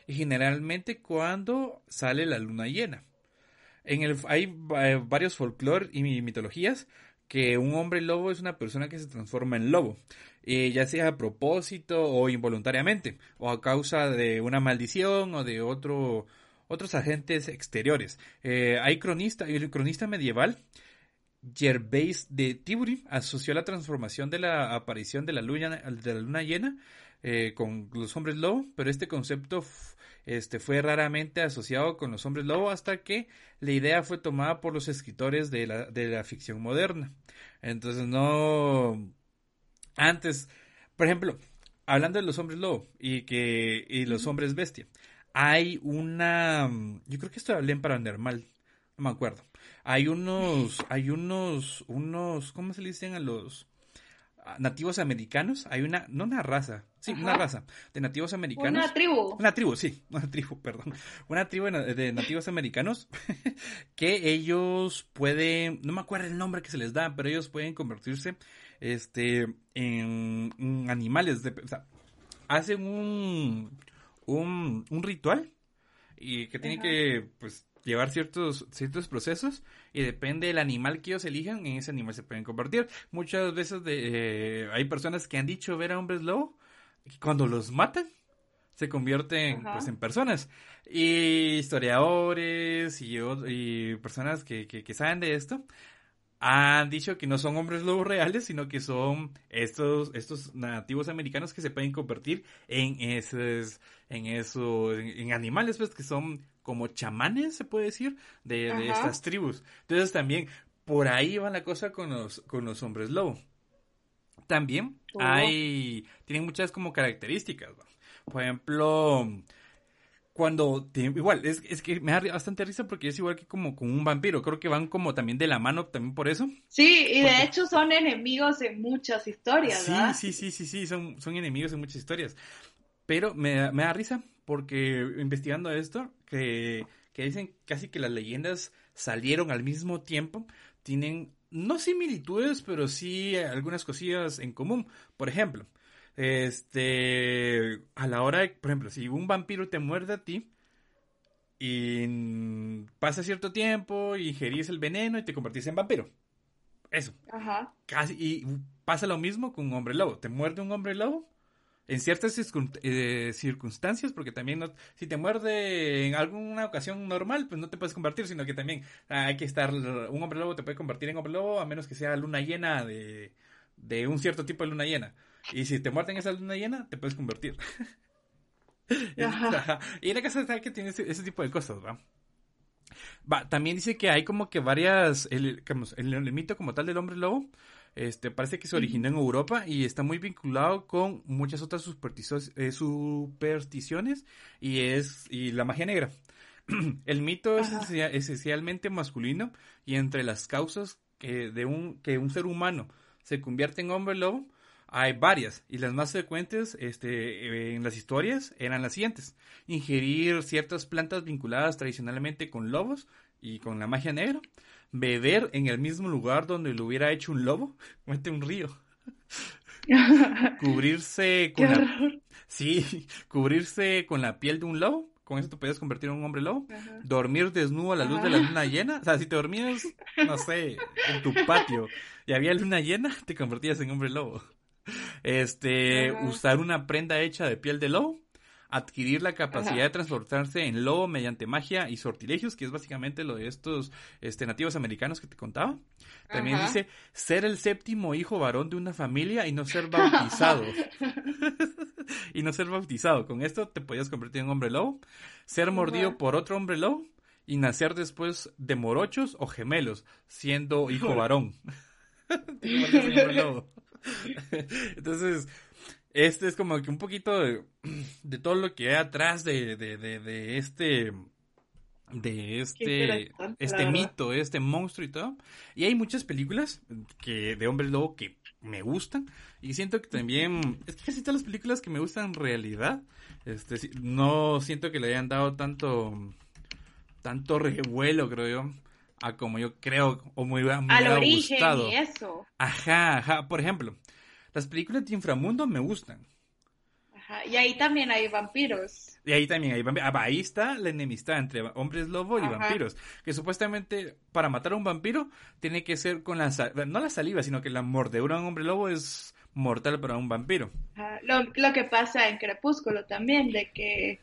y generalmente cuando sale la luna llena. En el, hay eh, varios folclore y mi- mitologías que un hombre lobo es una persona que se transforma en lobo, eh, ya sea a propósito o involuntariamente, o a causa de una maldición o de otro, otros agentes exteriores. Eh, hay cronista, el cronista medieval Gervais de Tiburi asoció la transformación de la aparición de la luna, de la luna llena eh, con los hombres lobo, pero este concepto este, fue raramente asociado con los hombres lobo hasta que la idea fue tomada por los escritores de la, de la ficción moderna. Entonces no... Antes, por ejemplo, hablando de los hombres lobo y que y los hombres bestia, hay una... Yo creo que esto hablé en Paranormal, no me acuerdo. Hay unos, hay unos, unos, ¿cómo se le dicen a los nativos americanos? Hay una, no una raza, sí, una raza de nativos americanos. Una tribu. Una tribu, sí, una tribu, perdón. Una tribu de nativos americanos que ellos pueden, no me acuerdo el nombre que se les da, pero ellos pueden convertirse este en, en animales, de, o sea, hacen un, un, un ritual y que tiene que pues llevar ciertos ciertos procesos y depende del animal que ellos elijan en ese animal se pueden convertir muchas veces de, eh, hay personas que han dicho ver a hombres lobo y cuando los matan se convierten Ajá. pues en personas. Y historiadores y, personas que, que, que saben de esto han dicho que no son hombres lobos reales, sino que son estos, estos nativos americanos que se pueden convertir en esos, en eso, en, animales, pues, que son como chamanes, se puede decir, de, de estas tribus. Entonces también, por ahí va la cosa con los, con los hombres lobo. También Oh. hay, tienen muchas como características. Por ejemplo, cuando igual es, es que me da bastante risa porque es igual que como con un vampiro creo que van como también de la mano también por eso. Sí, y Porque- de hecho son enemigos en muchas historias, sí ¿verdad? sí sí sí sí son son enemigos en muchas historias. Pero me, me da risa porque investigando esto que que dicen casi que las leyendas salieron al mismo tiempo tienen no similitudes pero sí algunas cosillas en común. Por ejemplo este, a la hora de, por ejemplo, si un vampiro te muerde a ti y pasa cierto tiempo y ingerís el veneno y te convertís en vampiro. Eso, Ajá. casi, y pasa lo mismo con un hombre lobo. Te muerde un hombre lobo en ciertas eh, circunstancias, porque también no, si te muerde en alguna ocasión normal, pues no te puedes convertir, sino que también hay que estar, un hombre lobo te puede convertir en hombre lobo a menos que sea luna llena de, de un cierto tipo de luna llena. Y si te muerden esa luna llena, te puedes convertir. Y en la casa está que tiene ese, tipo de cosas, ¿va? Va, también dice que hay como que varias, el, el, mito como tal del hombre lobo, este, parece que se originó en Europa y está muy vinculado con muchas otras eh, supersticiones y es, y la magia negra. el mito es esencialmente masculino y entre las causas que, de un, que un ser humano se convierte en hombre lobo, hay varias y las más frecuentes este, en las historias eran las siguientes. Ingerir ciertas plantas vinculadas tradicionalmente con lobos y con la magia negra. Beber en el mismo lugar donde lo hubiera hecho un lobo. Mete un río. cubrirse con la... Sí, cubrirse con la piel de un lobo. Con eso te puedes convertir en un hombre lobo. Dormir desnudo a la luz de la luna llena. O sea, si te dormías, no sé, en tu patio y había luna llena, te convertías en hombre lobo. Este, usar una prenda hecha de piel de lobo, adquirir la capacidad de transportarse en lobo mediante magia y sortilegios, que es básicamente lo de estos este, nativos americanos que te contaba. También dice ser el séptimo hijo varón de una familia y no ser bautizado. y no ser bautizado. Con esto te podías convertir en hombre lobo. Ser mordido por otro hombre lobo y nacer después de morochos o gemelos, siendo hijo varón. Entonces, este es como que un poquito de, todo lo que hay atrás de, de, de, este de este este mito, este monstruo y todo. Y hay muchas películas que de hombre lobo que me gustan. Y siento que también es que casi todas las películas que me gustan en realidad este no siento que le hayan dado tanto tanto revuelo, creo yo a como yo creo o me, hubiera, gustado. eso. Ajá, ajá. Por ejemplo, las películas de inframundo me gustan. Ajá. Y ahí también hay vampiros. Y ahí también hay vampiros. Ah, ahí está la enemistad entre hombres lobo y vampiros. Que supuestamente para matar a un vampiro tiene que ser con la no la saliva, sino que la mordedura de un hombre lobo es mortal para un vampiro. Lo, lo que pasa en Crepúsculo también, de que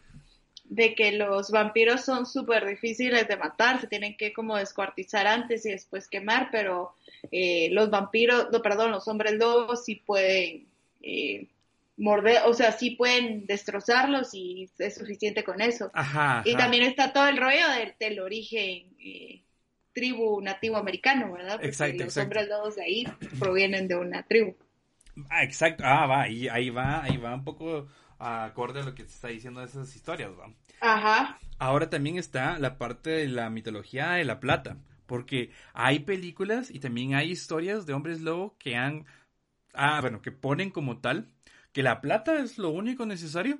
de que los vampiros son súper difíciles de matar, se tienen que como descuartizar antes y después quemar, pero eh, los vampiros, no, perdón, los hombres lobos sí pueden eh, morder, o sea, sí pueden destrozarlos y es suficiente con eso. Y también está todo el rollo del, origen eh, tribu nativo americano, ¿verdad? Porque los hombres lobos de ahí provienen de una tribu. Ah, exacto. Ah, va, y ahí va, ahí va un poco acorde a lo que te está diciendo de esas historias, ¿va? Ajá. Ahora también está la parte de la mitología de la plata, porque hay películas y también hay historias de hombres lobo que han, ah, bueno, que ponen como tal que la plata es lo único necesario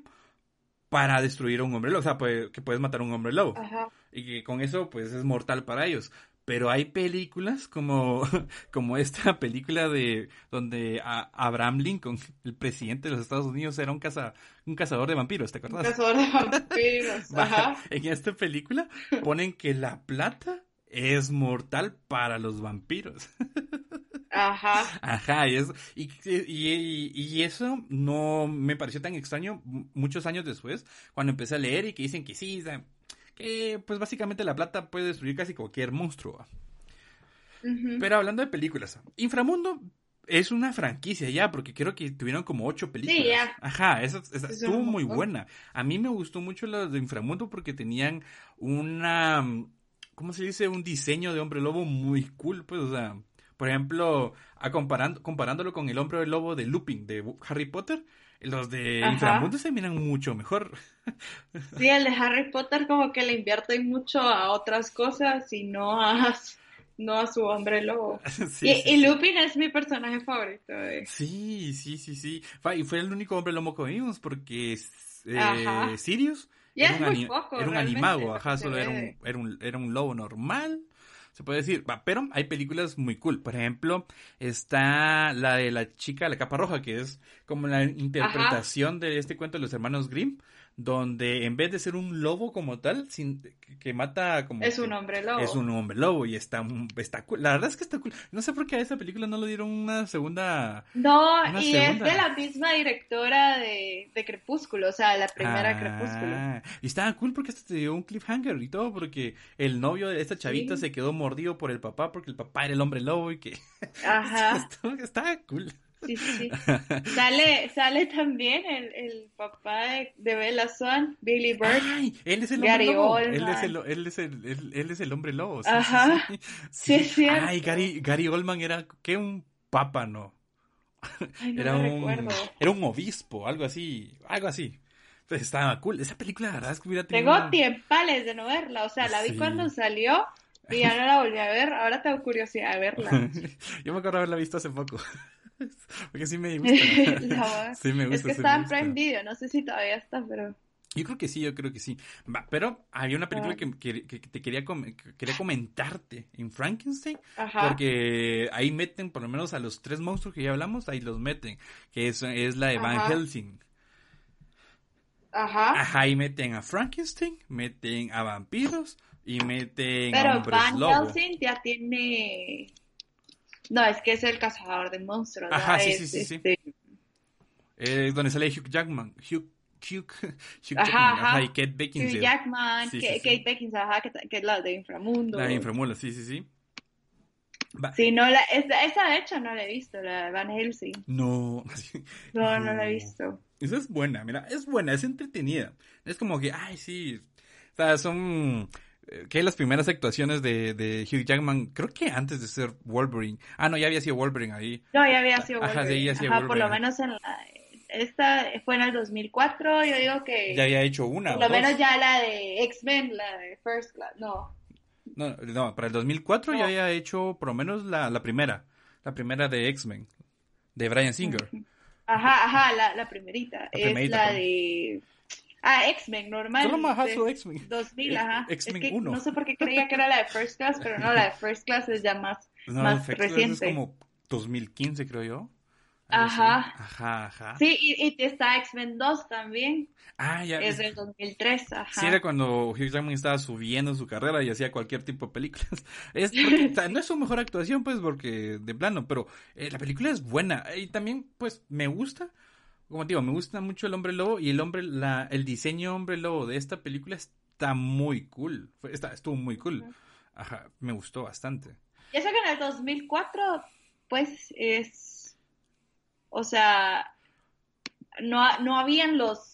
para destruir a un hombre lobo, o sea, que puedes matar a un hombre lobo. Ajá. Y que con eso, pues, es mortal para ellos. Pero hay películas como, como esta película de donde Abraham Lincoln, el presidente de los Estados Unidos, era un, caza, un cazador de vampiros, ¿te acuerdas? Un cazador de vampiros, ajá. En esta película ponen que la plata es mortal para los vampiros. Ajá. Ajá, y eso, y, y, y, eso no me pareció tan extraño muchos años después, cuando empecé a leer y que dicen que sí, que pues básicamente la plata puede destruir casi cualquier monstruo. Pero hablando de películas, Inframundo es una franquicia ya, porque creo que tuvieron como ocho películas. Sí, ya. Ajá, esa, estuvo muy buena. A mí me gustó mucho las de Inframundo porque tenían una, ¿cómo se dice? Un diseño de hombre lobo muy cool, pues, o sea, por ejemplo, a comparando, comparándolo con el hombre lobo de Looping de Harry Potter, los de Inframundo se miran mucho mejor. Sí, el de Harry Potter como que le invierte mucho a otras cosas y no a, no a su hombre lobo. y, Lupin es mi personaje favorito. Sí, sí, sí, sí. Y fue el único hombre lobo que vimos porque eh, Sirius era, un, poco, era un animago, ajá, solo era un, era un, era un lobo normal se puede decir. Va, pero hay películas muy cool. Por ejemplo, está la de la chica de la capa roja, que es como la interpretación de este cuento de los hermanos Grimm donde en vez de ser un lobo como tal, sin, que mata como... Es un hombre lobo. Es un hombre lobo y está, está cool. La verdad es que está cool. No sé por qué a esa película no le dieron una segunda... No, y es de la misma directora de, de Crepúsculo, o sea, la primera ah, Crepúsculo. Y estaba cool porque hasta te dio un cliffhanger y todo, porque el novio de esta chavita se quedó mordido por el papá porque el papá era el hombre lobo y que... Ajá. estaba cool. Sí, sí. Sale, sale también el, el papá de, de Bella Swan, Billy Bird. Ay, él es el hombre lobo. Él es el, él, es el, él, es el hombre lobo. Sí, Ajá. Sí, sí. Ay, Gary, Gary Oldman era, ¿qué? Un pápano. Ay, no era, un, recuerdo. era un obispo, algo así, algo así. Pues estaba cool. Esa película, la verdad es que hubiera tenido... Tengo una- tiempales de no verla, o sea, la vi Sí. cuando salió y ya no la volví a ver, ahora tengo curiosidad de verla. Yo me acuerdo haberla visto hace poco. Porque sí me gusta. La- sí me gusta. es que sí estaba en. Prime Video, no sé si todavía está, pero... Yo creo que sí, yo creo que sí. Va, pero había una película que, que- que te quería, com- que quería comentarte en Frankenstein. Ajá. Porque ahí meten, por lo menos a los tres monstruos que ya hablamos, ahí los meten. Que es, es la de Van Ajá. Helsing. Ajá. Ajá, ahí meten a Frankenstein, meten a vampiros y meten a Pero hombres Van lobo. Helsing ya tiene... No, es que es el cazador de monstruos. ¿no? Ajá, sí, Es, sí, sí, sí. este, Eh, donde sale Hugh Jackman. Hugh, Hugh, Hugh Ajá, Jackman. ajá. Ajá, y Kate Hugh Beckinsale. Jackman, Sí, que- sí, sí. Kate Beckinsale, ajá, que, que es la de Inframundo. La de Inframula, sí, sí, sí. Va- Sí, no, la, esa, esa de hecho no la he visto, la de Van Helsing. No. No, no la he visto. Esa es buena, mira, es buena, es entretenida. Es como que, ay, sí. O sea, son. Eh, Que las primeras actuaciones de, de Hugh Jackman, creo que antes de ser Wolverine. Ah, no, ya había sido Wolverine ahí. No, ya había sido Ajá, sí, Wolverine. ya Ajá, por lo Wolverine. menos en la... Esta fue en el 2004, yo digo que... Ya había hecho una. por lo dos. menos ya la de X-Men, la de First Class, no. No, no, para el 2004 ya había hecho por lo menos la, la primera. La primera de X-Men. De Brian Singer. Ajá, ajá, la, la primerita. es primerita, la perdón. de... Ah, X-Men, normal. Solo de su X-Men. 2000, ajá. X-Men es que 1. no sé por qué creía que era la de First Class, pero no, la de First Class es ya más, No, más First Class reciente. es como 2015, creo yo. Ajá. Ajá, ajá. Sí, y, y está X-Men 2 también, Ah, ya. es del 2003, ajá. Sí, era cuando Hugh Jackman estaba subiendo su carrera y hacía cualquier tipo de películas. Es porque, o sea, no es su mejor actuación, pues, porque de plano, pero eh, la película es buena. Y también, pues, me gusta. Como digo, me gusta mucho el hombre lobo y el hombre, la, el diseño hombre lobo de esta película está muy cool. Fue- está, estuvo muy cool. Ajá, me gustó bastante. Y eso que en el 2004, pues, es... O sea, no, no habían los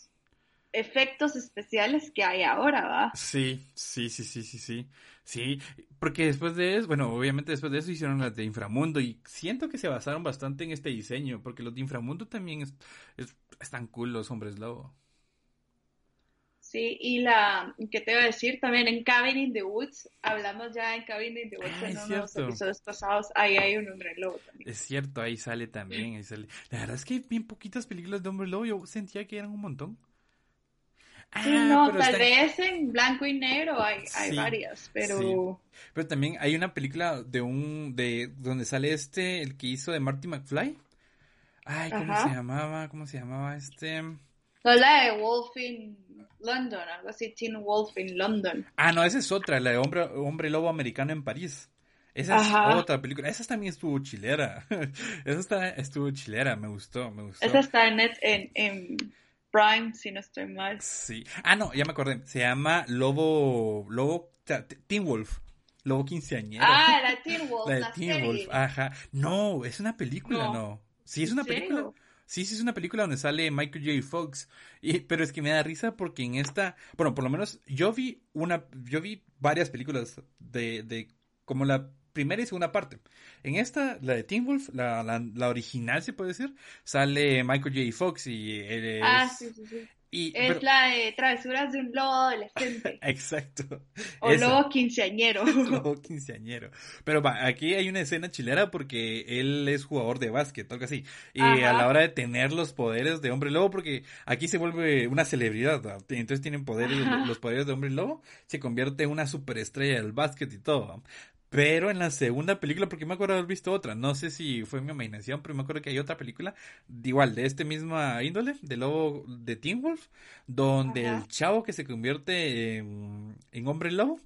efectos especiales que hay ahora, ¿va? Sí, sí, sí, sí, sí, sí. Sí, porque después de eso, bueno, obviamente después de eso hicieron las de Inframundo y siento que se basaron bastante en este diseño, porque los de Inframundo también es, es- están cool los hombres lobo. Sí, y la, ¿qué te iba a decir? También en Cabin in the Woods, hablamos ya en Cabin in the Woods Ah, en es uno de los cierto. episodios pasados, ahí hay un hombre lobo también. Es cierto, ahí sale también, ahí sale. La verdad es que hay bien poquitas películas de hombre lobo, yo sentía que eran un montón. Sí, Ah, no, pero tal vez en blanco y negro hay, varias, pero... Pero también hay una película de un, de, donde sale este, el que hizo de Marty McFly. Ay, ¿cómo Ajá. se llamaba? ¿Cómo se llamaba este? No la de Wolf in London, algo así, Teen Wolf in London. Ah, no, esa es otra, la de Hombre, Hombre Lobo Americano en París. Esa es otra película. Esa también estuvo chilera. Esa está, estuvo chilera, me gustó, me gustó. Esa está en, en, en Prime, si no estoy mal. Sí. Ah, no, ya me acordé. Se llama Lobo, Lobo, Teen Wolf. Lobo quinceañero. Ah, la Teen Wolf, la de la Teen serie. Wolf, ajá. No, es una película, no. No. Sí, es una ¿En película. Sí, sí, es una película donde sale Michael J. Fox. Y, pero es que me da risa porque en esta, bueno, por lo menos yo vi una, yo vi varias películas de, de como la primera y segunda parte. En esta, la de Teen Wolf, la, la, la original se puede decir, sale Michael J. Fox y él es... Ah, sí, sí, sí. y- Es pero- la de Travesuras de un lobo adolescente. Exacto. o Esa. lobo quinceañero. Lobo quinceañero. Pero va, aquí hay una escena chilera porque él es jugador de básquet, algo así. Y Ajá. a la hora de tener los poderes de hombre lobo, porque aquí se vuelve una celebridad, ¿va? entonces tienen poderes, Ajá. los poderes de hombre lobo, se convierte en una superestrella del básquet y todo. ¿va? Pero en la segunda película, porque me acuerdo haber visto otra, no sé si fue mi imaginación, pero me acuerdo que hay otra película, igual, de este misma índole, de lobo de Teen Wolf, donde el chavo que se convierte en, en hombre lobo,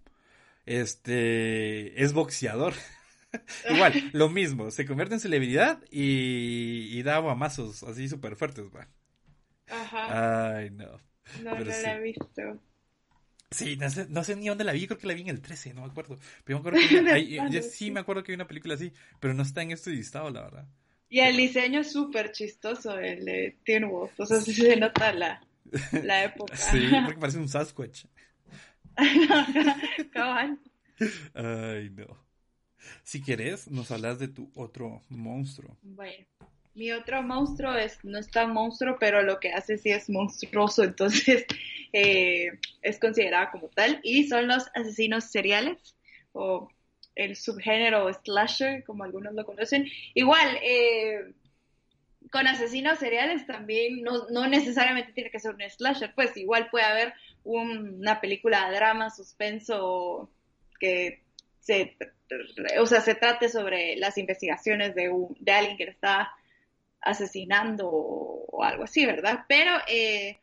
este, es boxeador. igual, lo mismo, se convierte en celebridad y, y da guamazos así súper fuertes, va. Ajá. Ay, no. No, no la he visto. Sí, no sé, no sé, ni dónde la vi, creo que la vi en el 13, no me acuerdo. Pero me acuerdo que hay, yo sí me acuerdo que hay una película así, pero no está en este listado, la verdad. Y el diseño es súper chistoso, el de Teen Wolf, o sea, sí se nota la, la época. Sí, porque parece un Sasquatch. Cabal. Ay, no. Si quieres, nos hablas de tu otro monstruo. Bueno, mi otro monstruo es, no es tan monstruo, pero lo que hace sí es monstruoso, entonces eh, es considerada como tal. Y son los asesinos seriales, o el subgénero slasher, como algunos lo conocen. Igual, eh, con asesinos seriales también no, no, necesariamente tiene que ser un slasher, pues igual puede haber una película de drama, suspenso, que se, o sea, se trate sobre las investigaciones de, un, de alguien que está asesinando o, algo así, ¿verdad? Pero eh,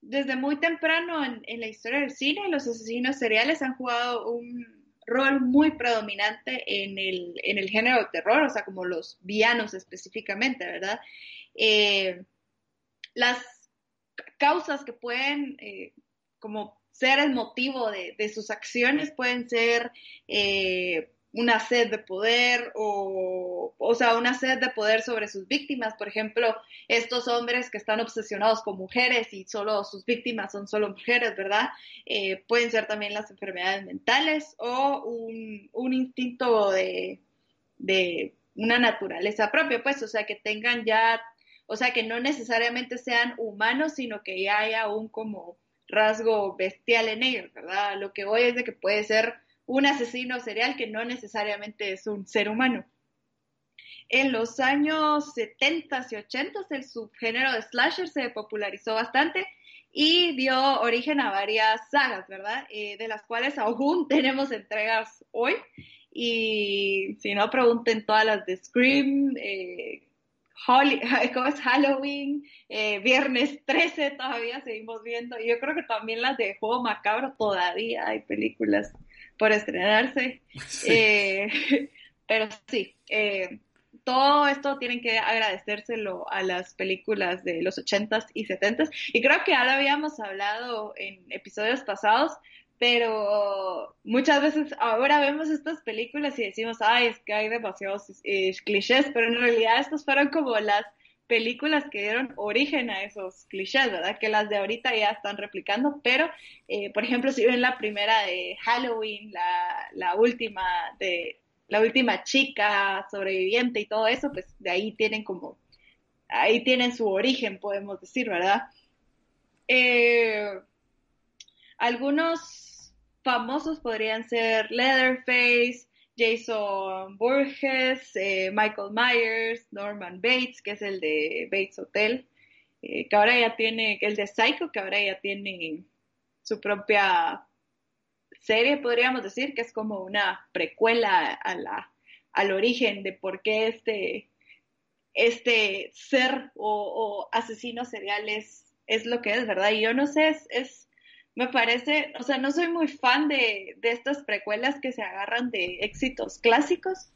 desde muy temprano en, la historia del cine, los asesinos seriales han jugado un rol muy predominante en el, género de terror, o sea, como los villanos específicamente, ¿verdad? Eh, las causas que pueden eh, como ser el motivo de, de, sus acciones pueden ser eh, una sed de poder o, o sea, una sed de poder sobre sus víctimas. Por ejemplo, estos hombres que están obsesionados con mujeres y solo sus víctimas son solo mujeres, ¿verdad? Eh, pueden ser también las enfermedades mentales o un, un instinto de, de una naturaleza propia, pues, o sea, que tengan ya, o sea, que no necesariamente sean humanos, sino que ya haya un como rasgo bestial en ellos, ¿verdad? Lo que voy es de que puede ser un asesino serial que no necesariamente es un ser humano. En los años 70 y 80 el subgénero de slasher se popularizó bastante y dio origen a varias sagas, ¿verdad? Eh, de las cuales aún tenemos entregas hoy. Y si no, pregunten todas las de Scream, eh, ¿cómo es Halloween? Eh, viernes 13 todavía seguimos viendo. Y yo creo que también las de Juego Macabro todavía hay películas por estrenarse. Eh, pero sí, eh, todo esto tienen que agradecérselo a las películas de los 80s y 70s. Y creo que ya lo habíamos hablado en episodios pasados, pero muchas veces ahora vemos estas películas y decimos, ay, es que hay demasiados eh, clichés, pero en realidad estas fueron como las películas que dieron origen a esos clichés, ¿verdad? Que las de ahorita ya están replicando, pero, eh, por ejemplo, si ven la primera de Halloween, la, la última de la última chica sobreviviente y todo eso, pues de ahí tienen como, ahí tienen su origen, podemos decir, ¿verdad? Eh, algunos famosos podrían ser Leatherface, Jason Borges, eh, Michael Myers, Norman Bates, que es el de Bates Hotel, eh, que ahora ya tiene, el de Psycho, que ahora ya tiene su propia serie, podríamos decir, que es como una precuela al origen de por qué este, este ser o, o asesino serial es, es, lo que es, ¿verdad? Y yo no sé, es, es me parece, o sea, no soy muy fan de, de estas precuelas que se agarran de éxitos clásicos,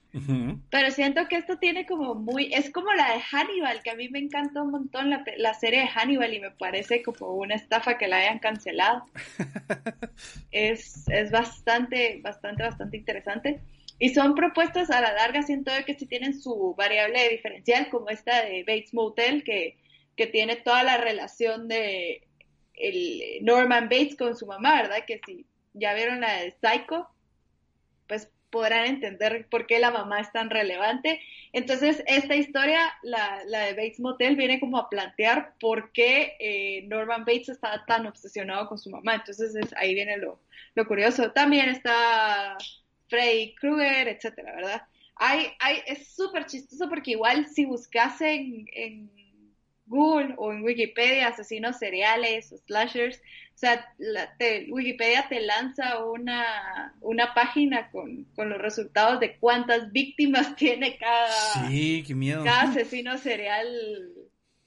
pero siento que esto tiene como muy, es como la de Hannibal, que a mí me encanta un montón la, la serie de Hannibal y me parece como una estafa que la hayan cancelado. es, es bastante, bastante, bastante interesante. Y son propuestas a la larga, siento que sí tienen su variable diferencial, como esta de Bates Motel, que, que tiene toda la relación de el Norman Bates con su mamá, ¿verdad? Que si ya vieron la de Psycho, pues podrán entender por qué la mamá es tan relevante. Entonces, esta historia, la, la de Bates Motel, viene como a plantear por qué eh, Norman Bates está tan obsesionado con su mamá. Entonces, ahí viene lo, lo, curioso. También está Freddy Krueger, etcétera, ¿verdad? Hay, hay, es súper chistoso porque igual si buscas en Google o en Wikipedia, asesinos seriales o slashers, o sea, Wikipedia te lanza una, una página con, los resultados de cuántas víctimas tiene cada, cada asesino serial,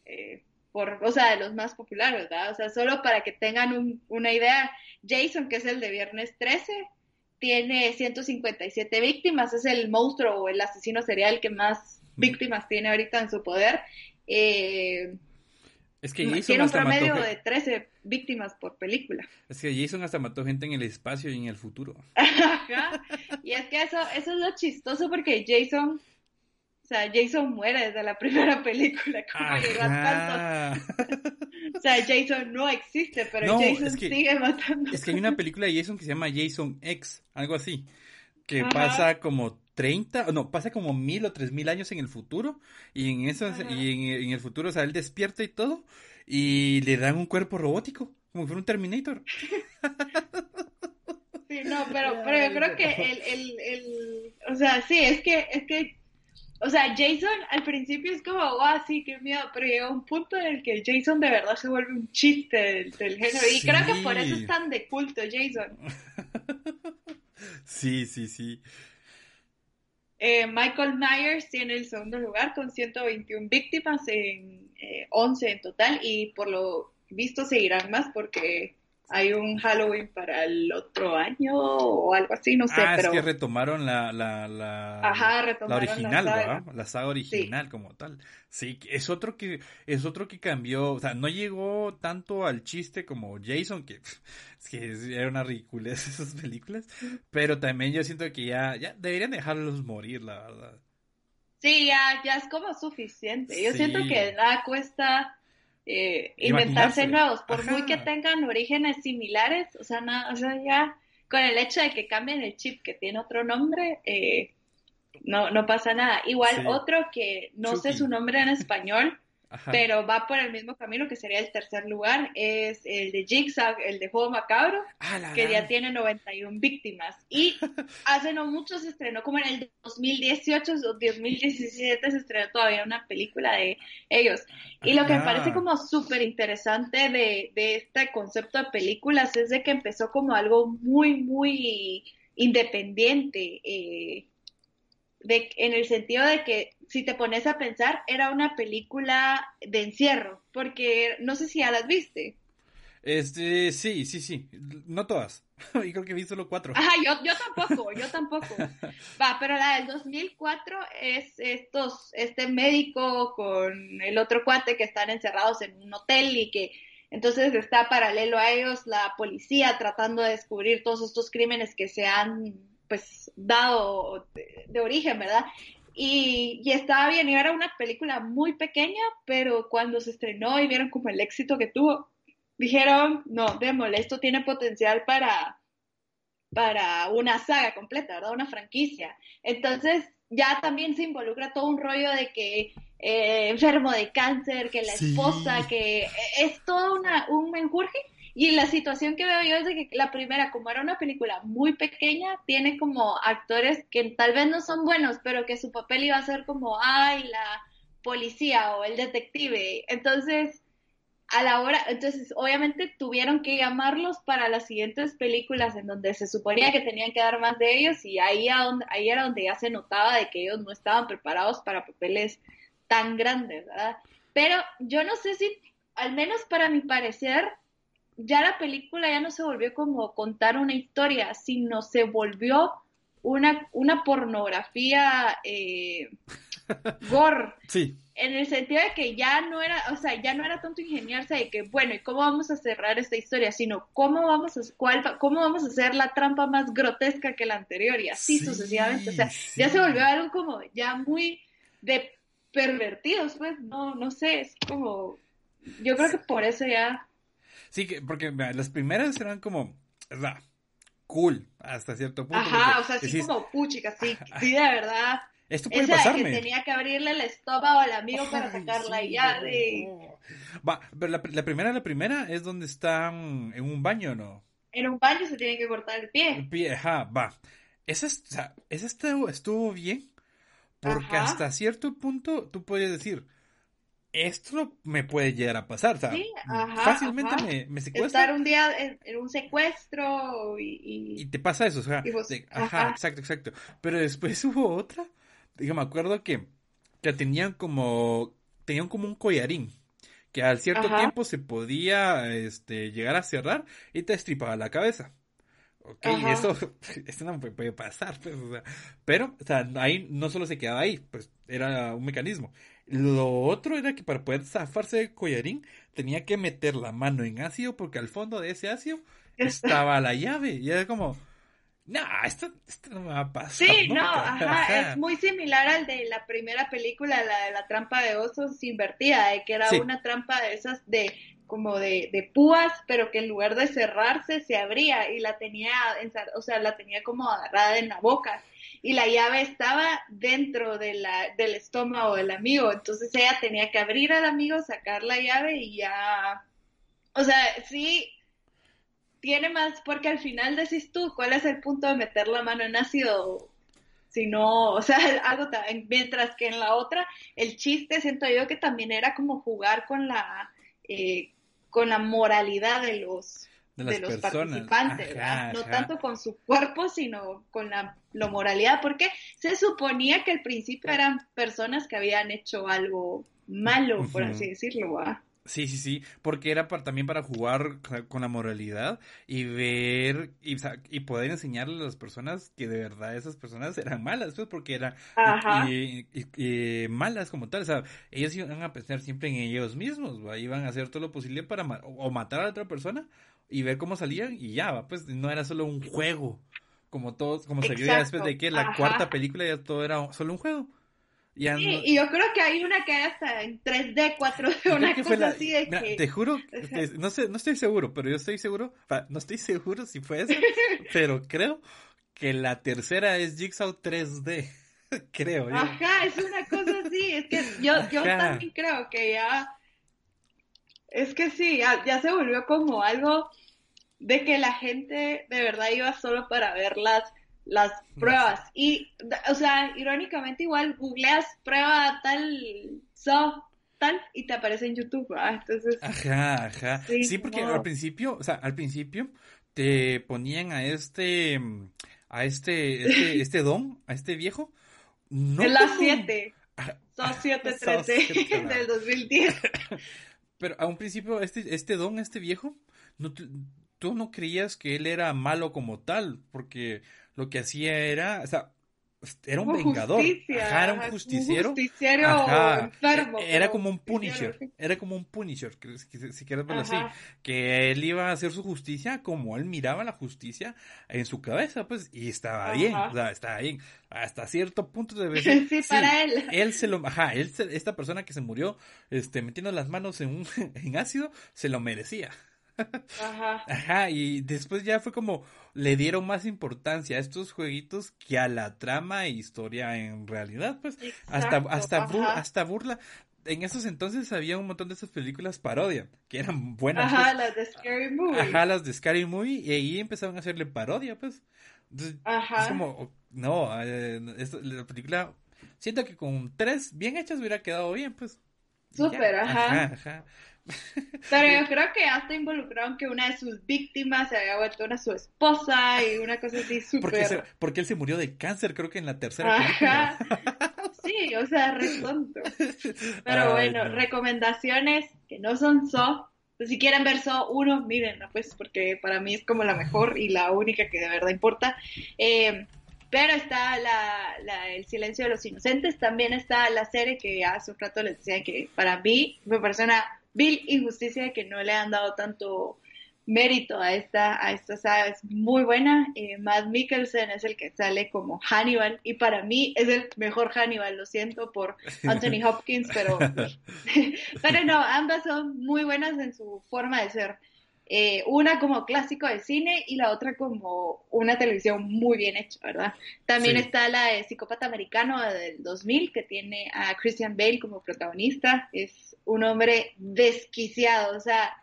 eh, por, o sea, de los más populares, ¿verdad? O sea, solo para que tengan una idea, Jason, que es el de viernes 13, tiene 157 víctimas, es el monstruo o el asesino serial que más víctimas tiene ahorita en su poder. Eh, es que tiene un promedio de 13 víctimas por película. Es que Jason hasta mató gente en el espacio y en el futuro. Y es que eso, eso es lo chistoso porque Jason, o sea, Jason muere desde la primera película. ¿Cómo llegó a tanto? o sea, Jason no existe, pero Jason sigue matando. Es que hay una película de Jason que se llama Jason X, algo así, que pasa como 30, no, pasa como mil o tres mil años en el futuro y en eso y en, el futuro, o sea, él despierta y todo y le dan un cuerpo robótico, como si fuera un Terminator. Sí, no, pero, pero yo creo que el, el, el, o sea, sí, es que, es que, o sea, Jason al principio es como, wow, sí, qué miedo, pero llega un punto en el que Jason de verdad se vuelve un chiste del, género y creo que por eso es tan de culto Jason. sí, sí, sí. Eh, Michael Myers tiene el segundo lugar con 121 víctimas en 11 eh, en total y por lo visto seguirán más porque hay un Halloween para el otro año o algo así, no sé. Ah, es que retomaron la, la, la, la original, la saga, la saga original como tal. Sí, es otro que es otro que cambió, o sea, no llegó tanto al chiste como Jason, que es que era una ridiculez esas películas, pero también yo siento que ya, ya deberían dejarlos morir, la verdad. Sí, ya, ya es como suficiente. Yo siento que nada cuesta eh, inventarse nuevos, por muy que tengan orígenes similares, o sea, o sea, ya con el hecho de que cambien el chip que tiene otro nombre, eh, no, no pasa nada. Igual otro que no sé su nombre en español, pero va por el mismo camino que sería el tercer lugar, es el de Jigsaw, el de Juego Macabro, ah, que ya tiene 91 víctimas. Y hace no mucho se estrenó, como en el 2018 o 2017 se estrenó todavía una película de ellos. Y lo que me parece como súper interesante de, de este concepto de películas es de que empezó como algo muy, muy independiente. Eh, de, en el sentido de que si te pones a pensar, era una película de encierro, porque no sé si ya las viste. Este, sí, sí, sí, no todas. y creo que vi solo cuatro. Ajá, yo, yo tampoco, yo tampoco. Va, pero la del 2004 es estos, este médico con el otro cuate que están encerrados en un hotel y que entonces está paralelo a ellos la policía tratando de descubrir todos estos crímenes que se han pues dado de, origen, ¿verdad? Y, y, estaba bien, y era una película muy pequeña, pero cuando se estrenó y vieron como el éxito que tuvo, dijeron, no, démosle, esto tiene potencial para, para una saga completa, ¿verdad? Una franquicia. Entonces ya también se involucra todo un rollo de que eh, enfermo de cáncer, que la esposa, que es todo una, un menjurje y la situación que veo yo es de que la primera, como era una película muy pequeña, tiene como actores que tal vez no son buenos, pero que su papel iba a ser como, ay, la policía o el detective. Entonces, a la hora, entonces obviamente tuvieron que llamarlos para las siguientes películas en donde se suponía que tenían que dar más de ellos y ahí, ahí era donde ya se notaba de que ellos no estaban preparados para papeles tan grandes, ¿verdad? Pero yo no sé si, al menos para mi parecer, ya la película ya no se volvió como contar una historia, sino se volvió una, una pornografía eh, gore. Sí. En el sentido de que ya no era, o sea, ya no era tanto ingeniarse de que, bueno, ¿y cómo vamos a cerrar esta historia? Sino cómo vamos a, cuál, cómo vamos a hacer la trampa más grotesca que la anterior y así sucesivamente. O sea, ya se volvió algo como ya muy de pervertidos, pues, no, no sé, es como, yo creo que por eso ya Sí, que, porque las primeras eran como, ¿verdad? Cool, hasta cierto punto. Ajá, o sea, así como puchica, sí, sí, de verdad. Esto puede Esa pasarme. que tenía que abrirle el estómago al amigo para sacarla y ya de... Va, pero la, la, primera, la primera es donde están en un baño, ¿no? En un baño se tiene que cortar el pie. El pie, ajá, va. Esa, esa estuvo, estuvo bien, porque hasta cierto punto tú puedes decir, esto me puede llegar a pasar, o Sí, ajá, fácilmente ajá. me, me secuestran Estar un día en, en un secuestro y... y te pasa eso, o sea, Y vos- de- ajá, ajá. exacto, exacto. Pero después hubo otra, digo, me acuerdo que, que tenían como, tenían como un collarín, que al cierto tiempo se podía, este, llegar a cerrar y te estripaba la cabeza. Ok, eso, eso no puede pasar, pues, o sea, pero, o sea, ahí no solo se quedaba ahí, pues, era un mecanismo. Lo otro era que para poder zafarse del collarín tenía que meter la mano en ácido porque al fondo de ese ácido estaba la llave y era como, no, esto, esto no me va a pasar. Sí, no, nunca". ajá, es muy similar al de la primera película, la de la trampa de osos invertida, de que era Sí. una trampa de esas de como de, de púas, pero que en lugar de cerrarse se abría y la tenía, o sea, la tenía como agarrada en la boca y la llave estaba dentro de la, del estómago del amigo, entonces ella tenía que abrir al amigo, sacar la llave y ya, o sea, sí, tiene más, porque al final decís tú, ¿cuál es el punto de meter la mano en ácido? Si no, o sea, algo mientras que en la otra, el chiste siento yo que también era como jugar con la, eh, con la moralidad de los, De de, las los personas. participantes. No tanto con su cuerpo, sino con la, la moralidad, porque se suponía que al principio eran personas que habían hecho algo malo, por así decirlo, ¿verdad? Sí, sí, sí, porque era para- también para jugar con la moralidad y ver y, poder enseñarle a las personas que de verdad esas personas eran malas, pues porque eran y, y- malas como tal, o sea, ellos iban a pensar siempre en ellos mismos, ¿va? iban a hacer todo lo posible para ma- o matar a otra persona y ver cómo salían y ya, pues no era solo un juego, como todos, como se vio ya después Exacto, de que la ajá. cuarta película ya todo era solo un juego. Sí, no- y yo creo que hay una que hay hasta en 3D, 4D, Yo una cosa la- así de mira, que... te juro, que- no sé, no estoy seguro, pero yo estoy seguro, no estoy seguro si fue eso, pero creo que la tercera es Jigsaw 3D, creo yo. Ajá, es una cosa así, es que yo, yo también creo que ya... Es que sí, ya, ya se volvió como algo de que la gente de verdad iba solo para ver las, las pruebas. Y, o sea, irónicamente igual googleas prueba tal, so, tal, y te aparece en YouTube, ¿verdad? Entonces... Ajá, ajá. Sí, Sí, porque al principio, o sea, al principio te ponían a este, a este, este, este don, a este viejo, no es las como- 7, Ajá, son Son 713 siete, del 2010. Pero a un principio, este, este don, este viejo, no tú no creías que él era malo como tal, porque lo que hacía era, era un Como vengador. justicia, Ajá, era un justiciero. Un justiciero Ajá, enfermo. Era pero como un. Punisher, era como un Punisher, si, quieres verlo así, que él iba a hacer su justicia como él miraba la justicia en su cabeza, pues, y estaba bien, o sea, estaba bien, hasta cierto punto de vez. Sí, para él. Él se lo, ajá, él se- esta persona que se murió, este, metiendo las manos en un, en ácido, se lo merecía. Ajá. Ajá, y después ya fue como le dieron más importancia a estos jueguitos que a la trama e historia en realidad, pues hasta Exacto, hasta bur- hasta burla. En esos entonces había un montón de esas películas parodia que eran buenas. Ajá, pues. las de Scary Movie. Ajá, las de Scary Movie y ahí empezaron a hacerle parodia, pues. Entonces, Ajá. es como no, eh, la película siento que con tres bien hechas hubiera quedado bien, pues. Súper, ajá. Ajá, ajá. Pero yo creo que hasta involucraron que una de sus víctimas se había vuelto una su esposa y una cosa así Porque, súper. porque él se murió de cáncer, creo que en la tercera película. Ajá. Sí, o sea, re tonto. Pero Ay, bueno, no. recomendaciones que no son So. Pues si quieren ver So 1, mírenla, pues, porque para mí es como la mejor y la única que de verdad importa. Eh, pero está la, la- El Silencio de los Inocentes, también está la serie que hace un rato les decía que para mí me parece una vil injusticia que no le han dado tanto mérito a esta, a esta saga, es muy buena. Eh, Matt Mikkelsen es el que sale como Hannibal y para mí es el mejor Hannibal, lo siento por Anthony Hopkins, pero, pero no, ambas son muy buenas en su forma de ser. Eh, una como clásico de cine y la otra como una televisión muy bien hecha, ¿verdad? También Sí. está la de Psicópata Americano del 2000 que tiene a Christian Bale como protagonista. Es un hombre desquiciado, o sea,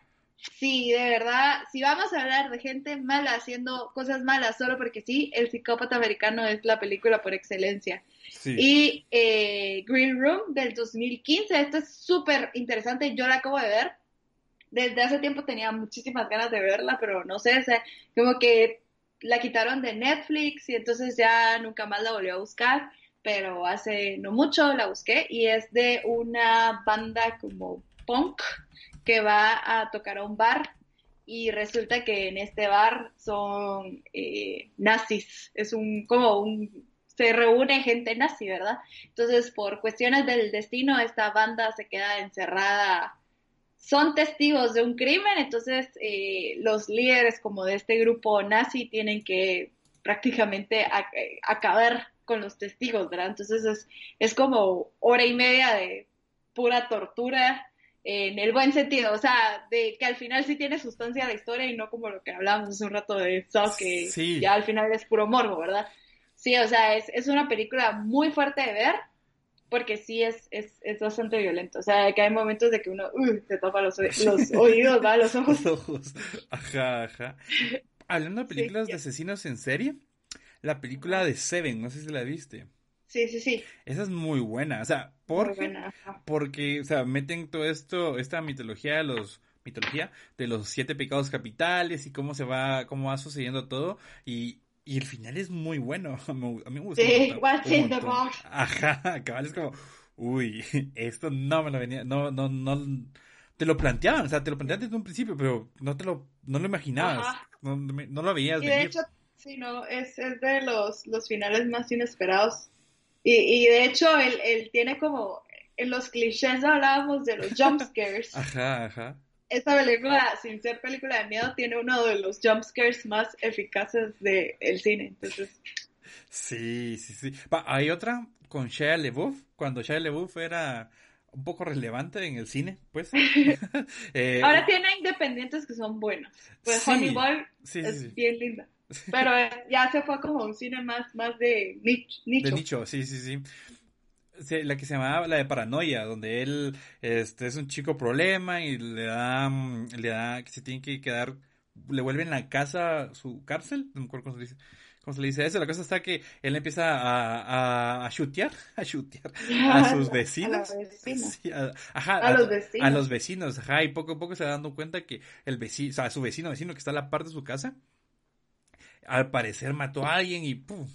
Sí, de verdad, si vamos a hablar de gente mala haciendo cosas malas solo porque sí, El psicópata americano es la película por excelencia. Y eh, Green Room del 2015, esto es súper interesante, yo la acabo de ver. Desde hace tiempo tenía muchísimas ganas de verla, pero no sé, como que la quitaron de Netflix y entonces ya nunca más la volví a buscar, pero hace no mucho la busqué y es de una banda como punk que va a tocar a un bar y resulta que en este bar son eh, nazis, es un como un se reúne gente nazi, ¿verdad? Entonces, por cuestiones del destino, esta banda se queda encerrada. Son testigos de un crimen, entonces eh, los líderes como de este grupo nazi tienen que prácticamente acabar con los testigos, ¿verdad? Entonces es, es como hora y media de pura tortura en el buen sentido, o sea, de que al final sí tiene sustancia de historia y no como lo que hablábamos hace un rato de Saw, que ya al final es puro morbo, ¿verdad? Sí, o sea, es, es una película muy fuerte de ver, porque sí es, es, es bastante violento. O sea, que hay momentos de que uno uh, se tapa los, los oídos, ¿va? Los ojos. Los ojos. Ajá, ajá. Hablando de películas de asesinos en serie, la película de Seven, no sé si la viste. Sí, sí, sí. Esa es muy buena, o sea, porque, porque, o sea, meten todo esto, esta mitología de los mitología de los siete pecados capitales y cómo se va, cómo va sucediendo todo y y el final es muy bueno. A mí me gusta. Sí, what's in the box. Ajá, cabal, es como, uy, esto no me lo venía, no, no, no, te lo planteaban, o sea, te lo planteaban desde un principio, pero no te lo, no lo imaginabas, no, no, lo veías. Y de hecho, sí, no, es, es de los, los finales más inesperados. Y, y de hecho, él, él tiene como, en los clichés hablábamos de los jump scares. ajá, ajá esta película, sin ser película de miedo, tiene uno de los jumpscares más eficaces del cine. Entonces. Sí, sí, sí. hay otra con Shia LeBouf, cuando Shia LeBouf era un poco relevante en el cine, pues. Eh, Ahora tiene independientes que son buenos. Pues Honey Boy es bien linda. Pero ya se fue como un cine más, más de nicho. De nicho, sí, sí, sí la que se llamaba la de paranoia, donde él este, es un chico problema y le da, mm, le da que se tiene que quedar, le vuelven la casa su cárcel, no me acuerdo cómo se dice. ¿Cómo se le dice eso? La cosa está que él empieza a, a, a chutear, a chutear a sus vecinos. A, ajá, a, los vecinos. A los vecinos, ajá, y poco a poco se va dando cuenta que el vecino, o sea, su vecino, vecino que está a la parte de su casa, al parecer mató a alguien y ¡pum!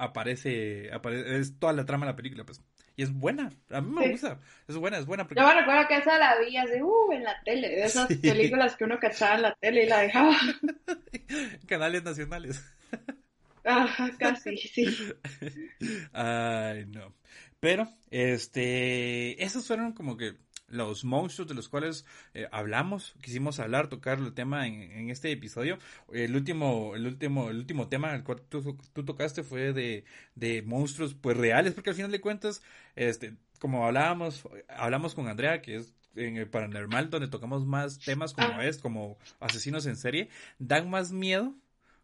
Aparece, aparece, es toda la trama de la película, pues. Y es buena, a mí me gusta, es buena, es buena. Yo me recuerdo que esa la vi así, uh, en la tele, de esas películas que uno cachaba en la tele y la dejaba. Canales nacionales. Ajá, casi, sí. Ay, no. Pero, este, esos fueron como que los monstruos de los cuales eh, hablamos, quisimos hablar, tocar el tema en, este episodio. El último, el último, el último tema el cual tú, tocaste fue de, de, monstruos pues reales, porque al final de cuentas, este, como hablábamos, hablamos con Andrea, que es en el paranormal, donde tocamos más temas como ah. es, como asesinos en serie, dan más miedo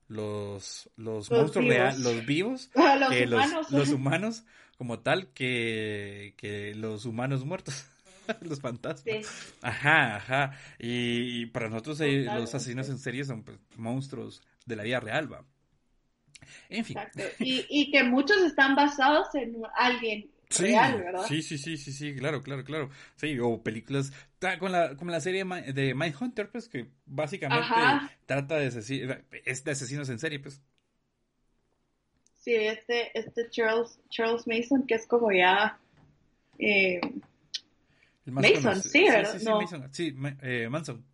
los, los, monstruos reales, los vivos, los que humanos. Los, los humanos como tal que, que los humanos muertos. los fantasmas. Ajá, ajá. Y, para nosotros eh, los asesinos en serie son pues, monstruos de la vida real, va. En fin. Y, y que muchos están basados en alguien real, ¿verdad? Sí, sí, sí, sí, sí, claro, claro, claro. Sí, o películas, con la, como la serie de Mindhunter, pues, que básicamente trata de, es de asesinos en serie, pues. Sí, este, este Charles, Charles Mason, que es como ya... Eh, Mason, sí, ¿verdad? Sí, Mason, sí, eh, Manson.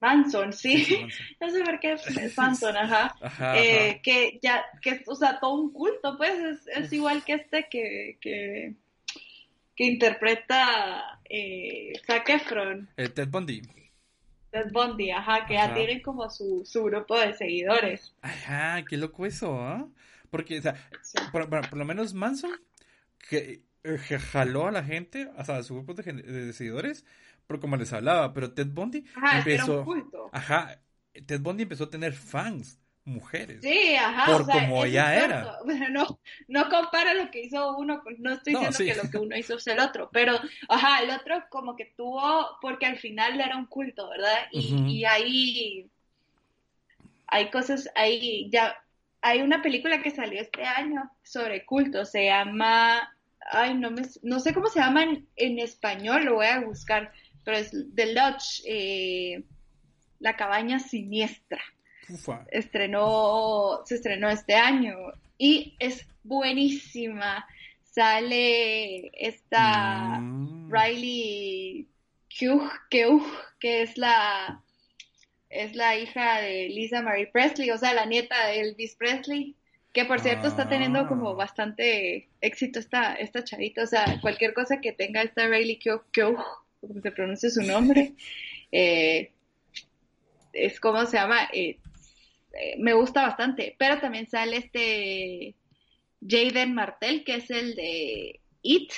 Manson, sí. no sé por qué es Manson, ajá. eh, Que ya, que o sea, todo un culto, pues, es, es igual que este que, que, que interpreta eh, Zac Efron. El Ted Bundy. Ted Bundy, ajá, que ya tienen como su, su grupo de seguidores. Ajá, qué loco eso, ¿ah? Porque, o sea, por, por, lo menos Manson, que eh, jaló a la gente, hasta a su grupo de, seguidores, por como les hablaba, pero Ted Bundy empezó, ajá, Ted Bundy empezó a tener fans mujeres. Sí, ajá. Por o sea, como ya era. Bueno, no, no compara lo que hizo uno, no estoy No, diciendo sí. que lo que uno hizo es el otro, pero, ajá, el otro como que tuvo, porque al final era un culto, ¿verdad? Y, y ahí hay cosas, ahí ya, hay una película que salió este año sobre culto, se llama, ay, no me, no sé cómo se llama en, en español, lo voy a buscar, pero es The Lodge, eh, La cabaña siniestra Ufa. estrenó, se estrenó este año y es buenísima. Sale esta Mm. Riley Keough, Keough, que es la es la hija de Lisa Marie Presley, o sea, la nieta de Elvis Presley, que por cierto está teniendo Ah. como bastante éxito esta, esta chavita, o sea, cualquier cosa que tenga esta Riley Keough, como se pronuncia su nombre, eh, es como se llama, eh, eh, me gusta bastante, pero también sale este Jaden Martell, que es el de It,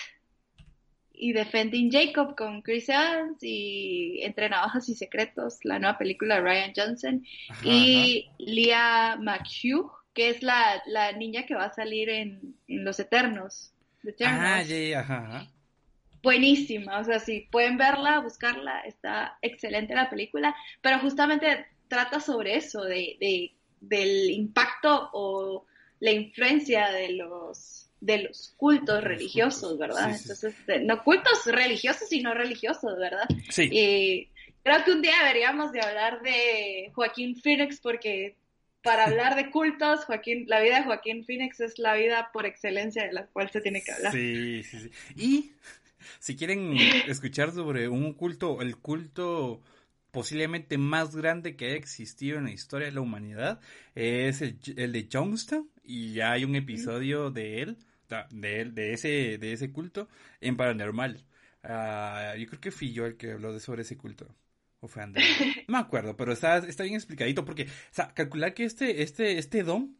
y Defending Jacob con Chris Evans, y Entre Navajas y Secretos, la nueva película de Ryan Johnson, Ajá, y Leah McHugh, que es la, la niña que va a salir en, en Los Eternos. Ah, ya, ajá. Buenísima, o sea, si pueden verla, buscarla, está excelente la película, pero justamente trata sobre eso, de, de- del impacto o la influencia de los de los cultos los religiosos, cultos, ¿verdad? sí, sí, sí. Entonces, de- no cultos religiosos y no religiosos, ¿verdad? Sí. Y creo que un día deberíamos de hablar de Joaquín Phoenix porque para hablar de cultos, Joaquín, la vida de Joaquín Phoenix es la vida por excelencia de la cual se tiene que hablar. Sí, sí, sí. Y si quieren escuchar sobre un culto, el culto posiblemente más grande que haya existido en la historia de la humanidad, es el, el de Youngstown, y ya hay un episodio de él, de él, de ese, de ese culto, en Paranormal. Ah, yo creo que fui yo el que habló de sobre ese culto. O fue Andrés. No me acuerdo, pero está, está bien explicadito, porque, o sea, calcular que este, este, este don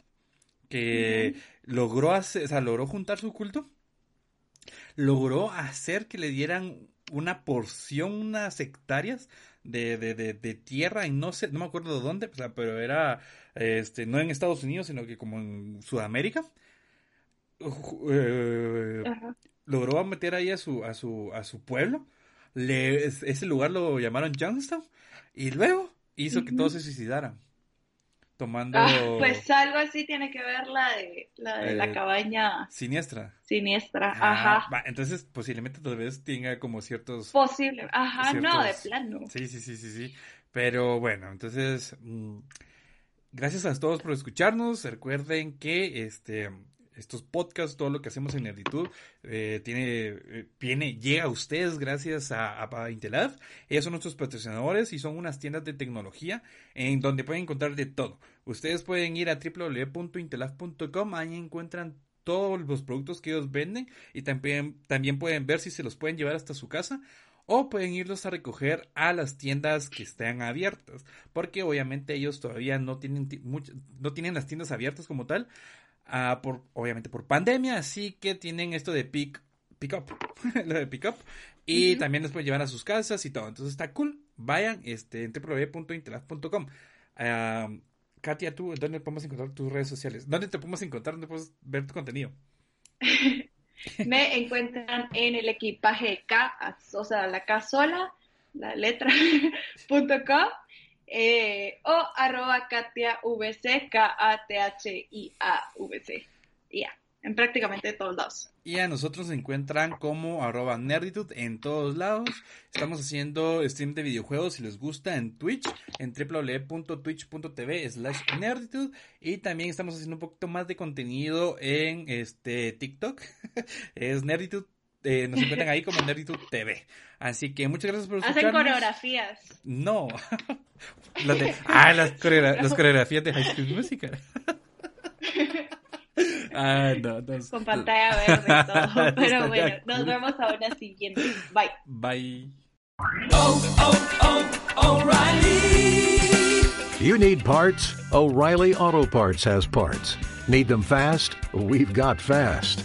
que logró hacer, o sea, logró juntar su culto, logró hacer que le dieran una porción, unas hectáreas de, de, de, de tierra y no sé, no me acuerdo de dónde, o sea, pero era este, no en Estados Unidos, sino que como en Sudamérica. Eh, logró meter ahí a su, a su, a su pueblo. Le, es- ese lugar lo llamaron Youngstown. Y luego hizo que todos se suicidaran. Tomando Ah, pues algo así tiene que ver la de la, de la Eh, cabaña siniestra. siniestra. Ah, Ajá. va, entonces posiblemente tal vez tenga como ciertos... Posible. Ajá, no, de plano. Sí, sí, sí, sí, sí. Pero bueno, entonces, mm, gracias a todos por escucharnos. Recuerden que este, estos podcasts, todo lo que hacemos en Nerditud, eh, tiene, eh, viene, llega a ustedes gracias a, a, a Intelab. Son nuestros patrocinadores y son unas tiendas de tecnología en donde pueden encontrar de todo. Ustedes pueden ir a www.intelab.com, ahí encuentran todos los productos que ellos venden y también, también pueden ver si se los pueden llevar hasta su casa o pueden irlos a recoger a las tiendas que estén abiertas, porque obviamente ellos todavía no tienen no tienen las tiendas abiertas como tal, ah, por obviamente por pandemia, así que tienen esto de pick pick up, lo de pick up y también les pueden llevar a sus casas y todo, entonces está cool. Vayan este en www.intelab.com. Ah, Katia, tú, ¿dónde podemos encontrar tus redes sociales? ¿Dónde te podemos encontrar? ¿Dónde puedes ver tu contenido? Me encuentran en el equipaje K, o sea, la K sola, la letra, punto com, eh, o arroba Katia VC, K-A-T-H-I-A-V-C. Ya, en prácticamente todos lados. Y a nosotros se encuentran como arroba nerditude en todos lados. Estamos haciendo stream de videojuegos si les gusta en Twitch, en www.twitch.tv slash nerditude. Y también estamos haciendo un poquito más de contenido en este TikTok. es nerditude. Eh, nos encuentran ahí como Nerditude TV. Así que muchas gracias por Hacen escucharnos. coreografías. No. Las de- ah, las, coreogra- las coreografías de High School Musical. ah, no, no. Con pantalla verde y todo. Pero bueno, nos vemos a una siguiente. Bye. Bye. You need parts? O'Reilly Auto Parts has parts. Need them fast? We've got fast.